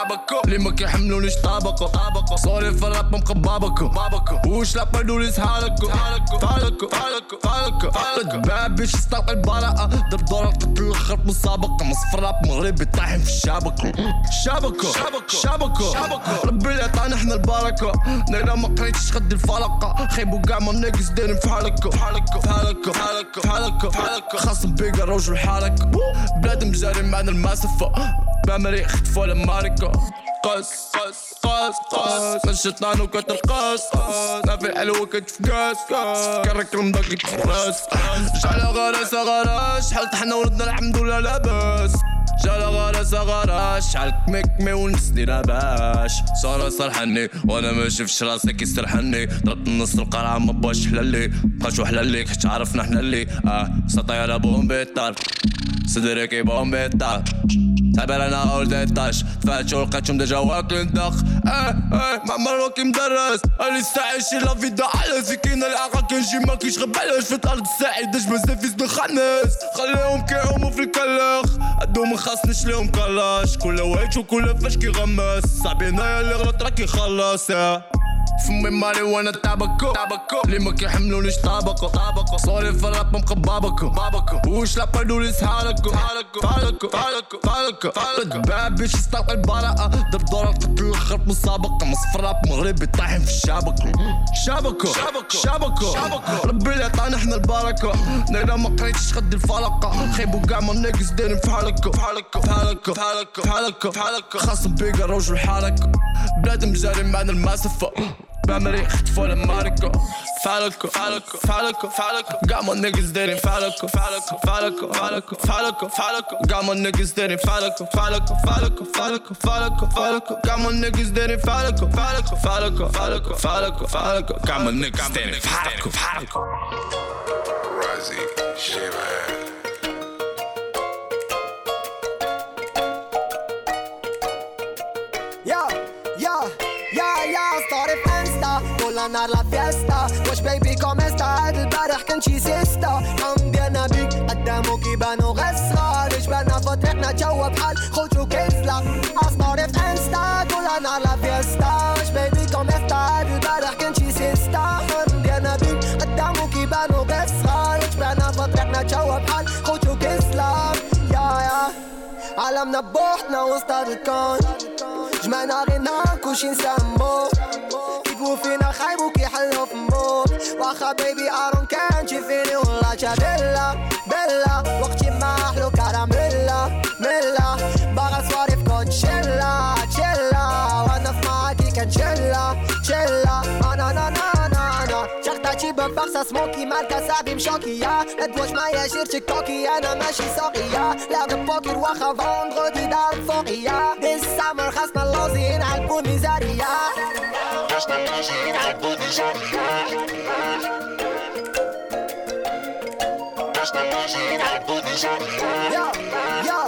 S10: اللي ما كيحملونيش طابقو. طابقو. صوري في الراب مقبابكو. بابكو. وش لابدو لي سهالكو سهالكو سهالكو سهالكو سهالكو باب باش البراءة. درب دور القتل الآخر مسابقة. مصف الراب مغربي طايحين في الشابكو. شابكو. شابكو. شابكو. ربي اللي عطانا إحنا البركة. نينا ما قريتش خد الفلقة خيبو كاع ما ناقص دايرين في حالكو. حالكو. حالكو. حالكو. حالكو. حالكو. خاصم بيقا روج الحالك بلاد مجاري معنا المسافة. بامري خطفوا الماركة قص قص قص قص الشيطان وكتر قص ما في حلوة كتفقاس كرك المضاق يتفرس جعل غرس غرس شحال طحنا وردنا الحمد لله لاباس. جال غرس غرس شحال كمكمي ونسني لاباش صار صرحني وأنا ما شفتش راسي كيسترحني ضربت النص القرعة ما بواش حلالي. بقاش وحلالي كنت عرفنا حنا اللي آه على بومبي الدار صدري كي بومبي تعبان أنا أول تاش دفعت ورقة لقيتهم ديجا واكل ندق آه آه ما عمرك مدرس. أنا استعيش لا فيدا على سكينة العاقة كنجي ما كيش غب علاش في الأرض في بزاف خانس. خليهم كيعوموا في الكلخ عندهم خاصنيش ليهم كلاش. كل وايت وكل فاش كيغمس. صعبين انايا اللي غلط راك يخلص. آه. فمي مالي وأنا تابكو تابكو اللي ما كيحملونيش طابقو؟ طابقو. صوري في الراب مقبابكو. بابكو. وش لابدو لي سهالكو سهالكو سهالكو سهالكو سهالكو سهالكو باب باش يستلقى البراءة. درب دور القتل الآخر مسابقة. مصف الراب مغربي طايحين في الشابكو شابكو. شابكو. شابكو. ربي اللي عطانا إحنا البركة. نينا ما قريتش خد الفلقة خيبو كاع ما ناقص دايرين في حالكو. في حالكو في حالكو خاصم بيقا روج الحالكو. بلاد مجاري معنا المسافة. Ben richt voor de Marco. Falco, Falco, Falco, Falco. Got my niggas there in Falco, Falco, Falco, Falco, Falco, Falco. Got my niggas there in Falco, Falco, Falco, Falco, Falco, Falco. Got my niggas there in Falco, Falco, Falco, Falco, Falco, Falco.
S27: Got niggas
S28: there Falco, Falco. Rising, shave فانستا كل نهار لا فيستا واش بيبي كوم استا هاد البارح كان شي سيستا حم بينا بيك قدامك يبانو غسرة ليش بانا فتحنا جوا بحال خوتو كيسلا started فانستا كل نهار لا فيستا واش بيبي كوم استا هاد البارح كان شي سيستا حم بينا بيك قدامك يبانو غسرة ليش بانا فتحنا جوا بحال خوتو كيسلا يا يا عالمنا بوحدنا وسط الكون جمعنا غير ناكل شي نسمو كيبو فينا وكيحلو في واخا بيبي آرون كان فيني والله بيلا بيلا. وقتي ما أحلو كراميلا ميلا باغا صواري في كوتشيلا تشيلا. وأنا في معاكي كان تشيلا. تشيلا آنا آنا آنا آنا. أنا شغطاتي ببخسة سموكي ماركة صاحبي مشوكية. لا تواش معايا شير تيك توكي أنا ماشي ساقية لا بوكر واخا فوندغودي دار فوقية. دي السامر خاصنا اللوزين Każdy muzyk na budy żadna Każdy muzyk na budy żadna Ja, ja,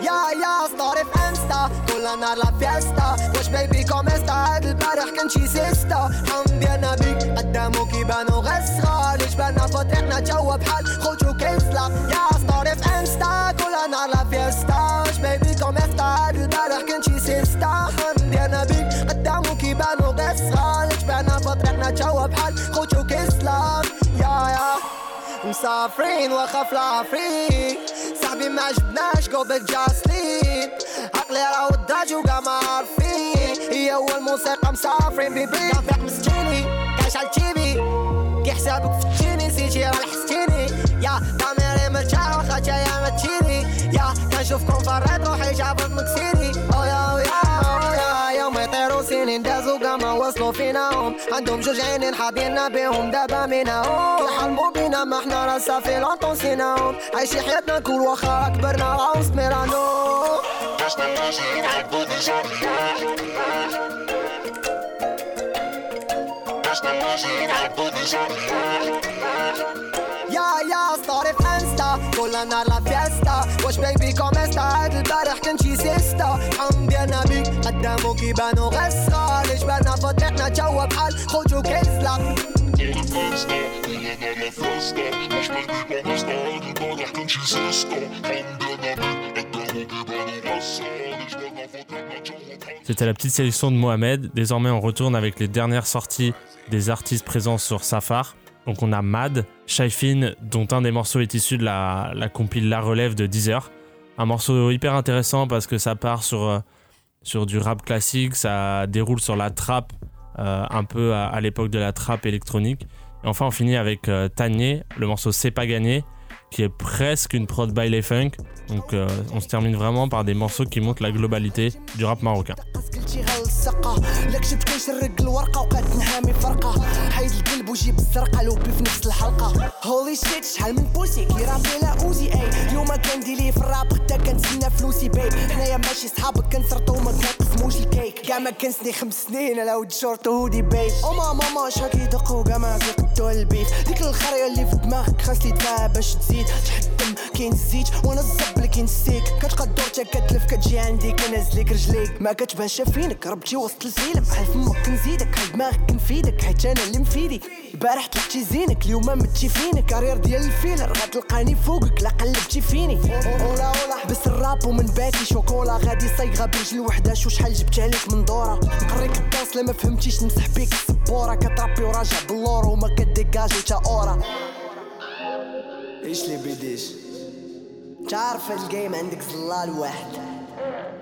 S28: ja, ja صداري في انستا كل نهار لا فيستا واش بيبي كوم انستا هاد البارح كان شي سيستا حمد يا نبي قدامو كيبانو غير صغار جبالنا فطرتنا جوا بحال خوتو كيسلا يا صداري في انستا كل نهار لا فيستا واش بيبي كوم انستا هاد البارح كان شي سيستا جوا بحال خوتو كيسلا يا يا. مسافرين واخا في صاحبي ما جبناش جو بيك جاسلين عقلي راهو الداج وكاع ما عارفين. هي هو الموسيقى مسافرين بيبي كنفيق مسكيني. كنشعل تيبي كي حسابك فتيني نسيتي راه لحستيني. يا ضميري مرتاح واخا تايا ما تشيني يا كنشوفكم فريت روحي جابت مكسيني. وصلوا فيناهم عندهم جوج عينين حاضينا بيهم دابا مناهم يحلموا بينا ما حنا راه صافي لونطون سيناهم عايشين حياتنا كل واخا كبرنا راهو سميرانو يا يا ستوري في انستا كل نهار لا فيستا واش بيبي كوميستا هاد البارح كنتي سيستا حم ديالنا بيك قدامو كيبانو غير صغار جبالنا فطرنا جوا بحال خوتو كيسلا
S4: C'était la petite sélection de Mohamed. Désormais, on retourne avec les dernières sorties des artistes présents sur Safar. Donc, on a Mad, Shaifin, dont un des morceaux est issu de la, la La Relève de Deezer. Un morceau hyper intéressant parce que ça part sur, euh, du rap classique, ça déroule sur la trap, euh, un peu à, l'époque de la trap électronique. Et enfin, on finit avec euh, le morceau C'est pas gagné, qui est presque une prod by funk. Donc, euh, on se termine vraiment par des morceaux qui montrent la globalité du rap marocain.
S14: موش الكيك. كاع ما كنسني خمس سنين على ود شورت وهودي بيب وما ماما شاك يدقو كاع ما كيقدو البيف ديك الخريه اللي في دماغك خاص لي دفاها باش تزيد. تحتم كاين الزيت وأنا الزب اللي كينسيك كتقدر حتى كتلف كتجي عندي كنهزلك رجليك. ما كتباشا شافينك ربتي وسط الزيلم بحال فمك نزيدك حل دماغك كنفيدك حيت أنا اللي مفيدي. البارح طلعتي زينك اليوم ما متي فينك. كارير ديال الفيلر غتلقاني فوقك. لا قلبتي فيني. اولا اولا بس الراب ومن باتي شوكولا. غادي صيغة برجل وحدة. شو شحال جبت عليك من دورة. نقريك الداس لا ما فهمتيش نمسح بيك السبورة. كترابي وراجع باللور وما كديكاجي تا أورا. إيش اللي بيديش تعرف الجيم عندك زلال واحد.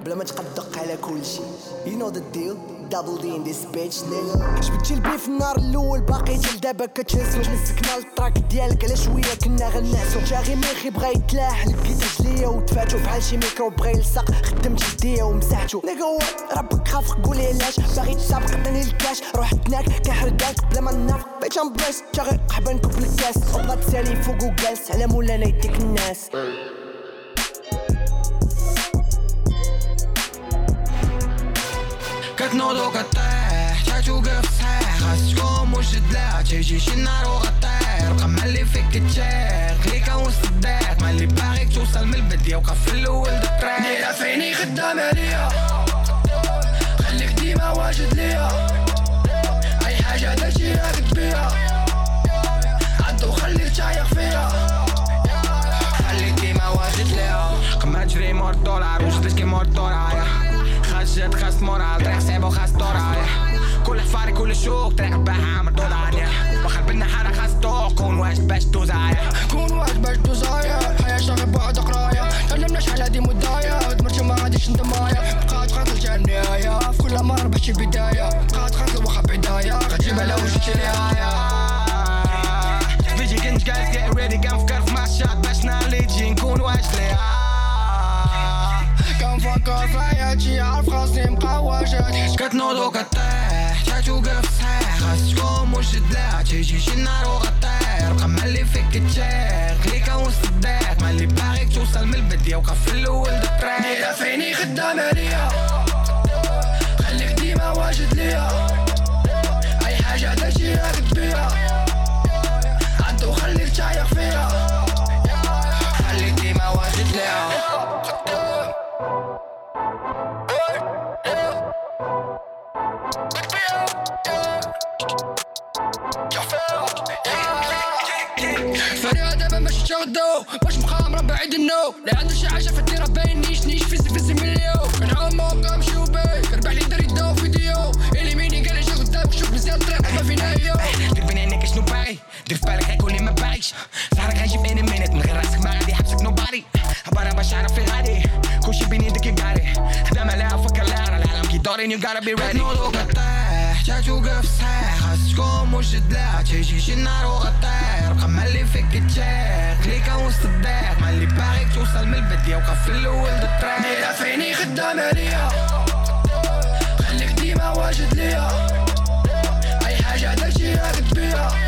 S14: بلا ما تقدق على كل شي You know the deal? دبل دي ان ديس بيتش نيجا جبتي البي في النهار الأول؟ باقي تل دابا كتهز واش مسكنا التراك ديالك على شوية كنا غنعسو جاغي ميخي بغا يتلاح. لقيت رجليا ودفعتو بحال شي ميكرو بغا يلصق. خدمت جدية ومسحتو. نيجا ربك خافق قولي علاش. باغي تسابق عطيني الكاش. روح تناك كحرداك بلا ما ناف بيت امبريس جاغي قحبه نكب الكاس. وبلا تسالي فوق وجالس. على مولانا يديك الناس.
S6: كتنوض وكطيح تحت وقف صحيح خاص تكون مش دلاع تيجيش النار وغطير قمة اللي فيك تشيق ليك وسط الضيق مالي باغيك توصل من البدية وقف في الأول دقريق
S20: دايرة فيني خدام عليا خليك ديما واجد ليا اي حاجة درتي راك تبيها عدو خليك تعيق فيا
S6: خليك ديما واجد ليا قمة تجري مور الدولار وجدك مور الدولار جد خاست مورال طريق سيب وخاست دورال كل حفاري كل شوك طريق باها عمر دوران وخربنا حارة خاست كون واجد باش توزايا
S20: كون واجد باش توزايا الحياة شغل بعد قراية تعلمنا شحال دي مدايا تمرتي ما عاديش انتمايا بقات قاتل جا في كل مرة باش بداية بقات قاتل واخا بعداية غتجيبها لو جيتي ليايا
S6: بيجي كنت جايز get ready gun
S20: الشجيعة في راسي مقواجات
S6: كتنوض وكطيح تحت وقف صحيح. خاص تكون مش دلاع تيجي شي النار وغطير قمع اللي فيك تشيخ ليك والصداق مالي باغيك توصل من البدية وقف في الأول دطريق
S20: ديرها فيني خدام عليا خليك ديما واجد ليا. أي حاجة
S6: درتي راك بيها فريقة
S20: دابا ماشي تاخدو باش مخامرة بعيد النو لا عندو شي حاجة في الديرة باين نيش نيش فيزي في زفزي مليو نعوم موقع مشوبي ربح لي دار يدو فيديو إلي ميني قال شو قدامك شوف مزيان الطريق ما فينا هيو
S29: دير بين عينيك شنو باغي دير في بالك غيكون اللي ما باغيش صحرك غنجيب اني منك من غير راسك ما غادي يحبسك نو نوباري عبارة باش عارف في غادي كلشي بين يدك يقاري خدام عليها فكر لها راه العالم كيدوريني وقارب
S6: بي ريدي تحتاج وقف صحيح خاص تقوم وجد لا تيجيش النار وغطير قمة اللي فيك تشيق ليك وسط الضيق ما اللي باغيك توصل من البدية وقف في الأول الطريق
S20: ديرها فيني خدام عليا خليك ديما واجد ليا أي حاجة
S6: درتيها كتبيها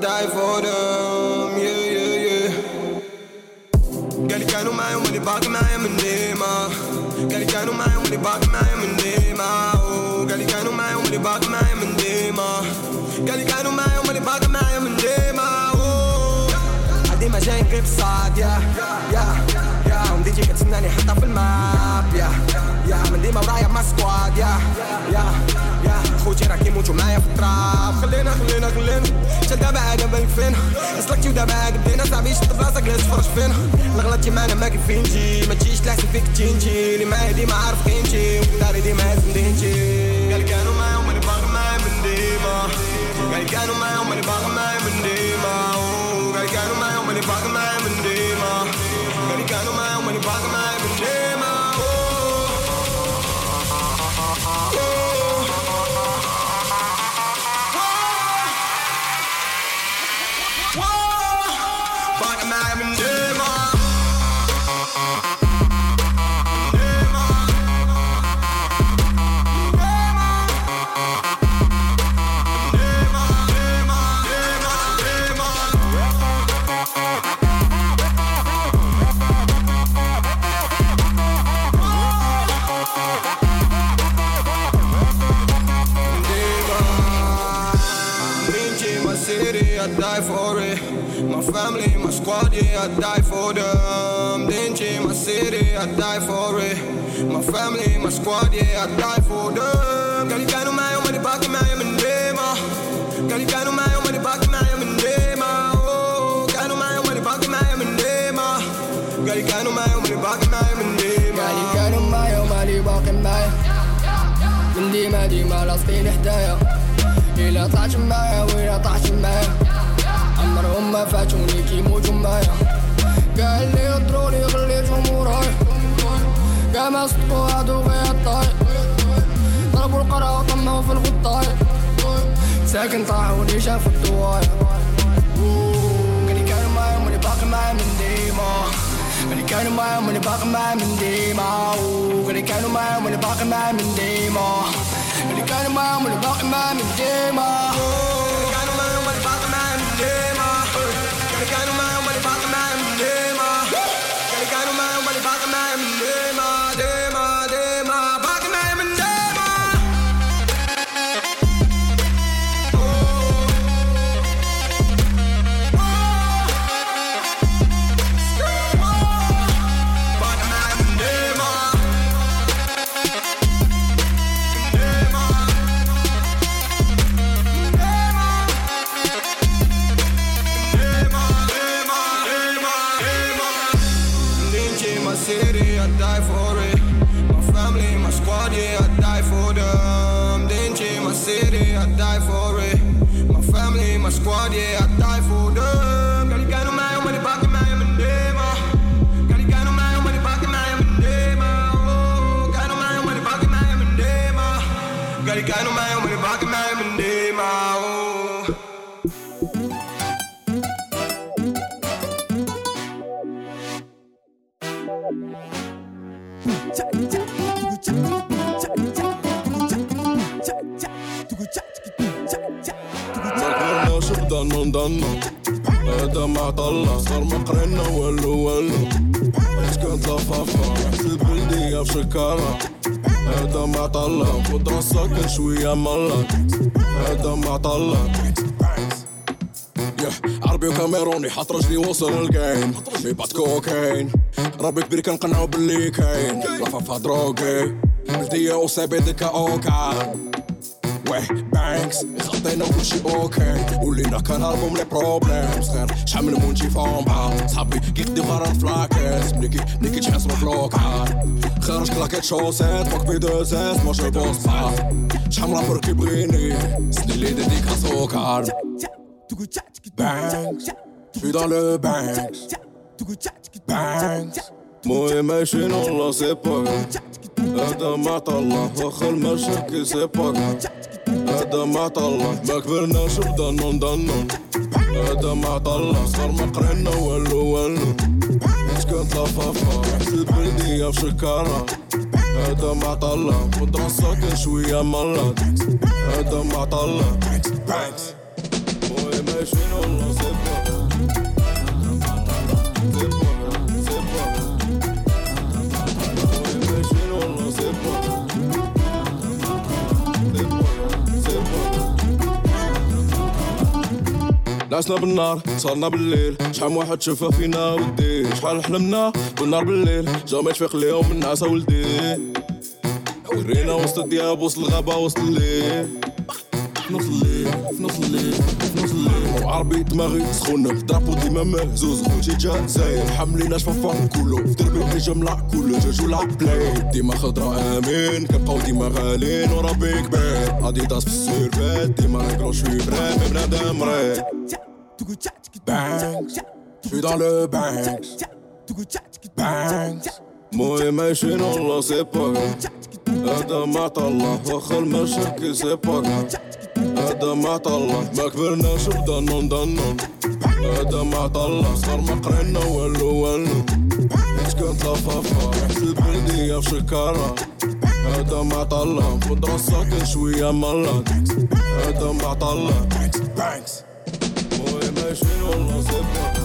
S6: die for them, yeah, yeah, yeah. قال كانوا معايا واللي باقي معايا من ديما قال كانوا معايا واللي باقي معايا من ديما قال كانوا معايا واللي باقي معايا من ديما قال كانوا معايا واللي باقي معايا من ديما ديما جاي نقرب صاد يا يا يا ومن تيجي كتسناني حتى في الماب يا يا من ديما ورايا مع سكواد يا يا خوتي راه كيموتوا معايا في التراب خلينا خلينا خلينا حتى دابا عاد بالك فين سلكتي ودابا عاد بدينا صاحبي شد بلاصتك جالس تفرج فينا اللي غلطتي معانا ما كيف فينتي ما تجيش تحسن فيك تنجي اللي معايا ديما عارف قيمتي وداري ديما هاز مدينتي قال كانوا معايا هما اللي باغي معايا من ديما قال كانوا معايا هما اللي باغي معايا من ديما I die for it. My family, my squad, yeah, I die for them. Kan ik aan mij om money back in mij mijn dema? Kan ik aan mij om money back in mij mijn dema? Oh, kan mij om money back in mij mijn dema? Kan ik aan mij om money back in mij mijn dema? Kan ik aan
S20: mij om money back in mij? من ديما ديما لاصقين حدايا إلا طلعت معايا وإلا طلعت معايا عمرهم ما فاتوني كيموتوا معايا قال لي ما صدقوا هادو غير الطاير ضربوا القرى وطمعوا في الغطاي. ساكن طاح
S6: واللي شاف الدواي. اللي كانوا معاهم واللي باقي معاهم من ديما. اللي كانوا معاهم واللي باقي معاهم من ديما. اللي كانوا معاهم من باقي من ديما.
S10: ضنا هذا ما طلع صار مقرنا ولو ولو كانت لفافة البلدية في بشكارة. هذا ما طلع خد راسك شوية ملك هذا ما طلع. عربي وكاميروني حاط رجلي وصل الجيم. مي بعد كوكاين. ربي كبير كنقنعو باللي كاين لفافة دروغي ملتية وسابي ديكا أوكا. ouais, Banks Zante në kushi okay. Ulli i fomba Sabi, gik di varat flakes Niki, niki qes më flokat Kërësh klaket shoset Po këpi dëzes, më shë postat Shamla Banks dans le Banks Banks Moi et mes chenons, on sait pas. هذا ما طلع واخا المشاكل سي با هذا ما طلع ما كبرناش بضنون ضنون هذا ما طلع صار ما قرينا والو والو. كنت لفافا حسب بردية في شكارة هذا ما طلع ودراسة شوية ملط هذا ما طلع. موي ماشي والله سي با نعسنا بالنار صارنا بالليل. شحال واحد شافها فينا ودي شحال حلمنا بالنار بالليل. جامي تفيق ليهم من نعسة ولدي. ورينا وسط الدياب وسط الغابة وسط الليل. في نص الليل في نص الليل في نص الليل وعربي دماغي سخونة. درابو ديما مهزوز خوتي جزاير حاملين شفافا كله. في دربي ملع كله. لعب بلاي. ديما خضرا آمين. كنبقاو ديما غالين. وربي كبير أديداس في السيرفات. ديما نقرا شوي مي بنادم رايق Banks, je suis dans le Banks. Banks, موي ماشي والله سي با هذا ما طلع واخا المشاكل سي با هذا ما طلع. ما كبرناش بضنون ضنون هذا ما طلع. صار ما قرينا والو والو. حيت كنت لفافا حسب بردية في شكارة. هذا ما طلع. خد راسك شوية ملط هذا ما طلع. Banks. موي ماشي والله سي با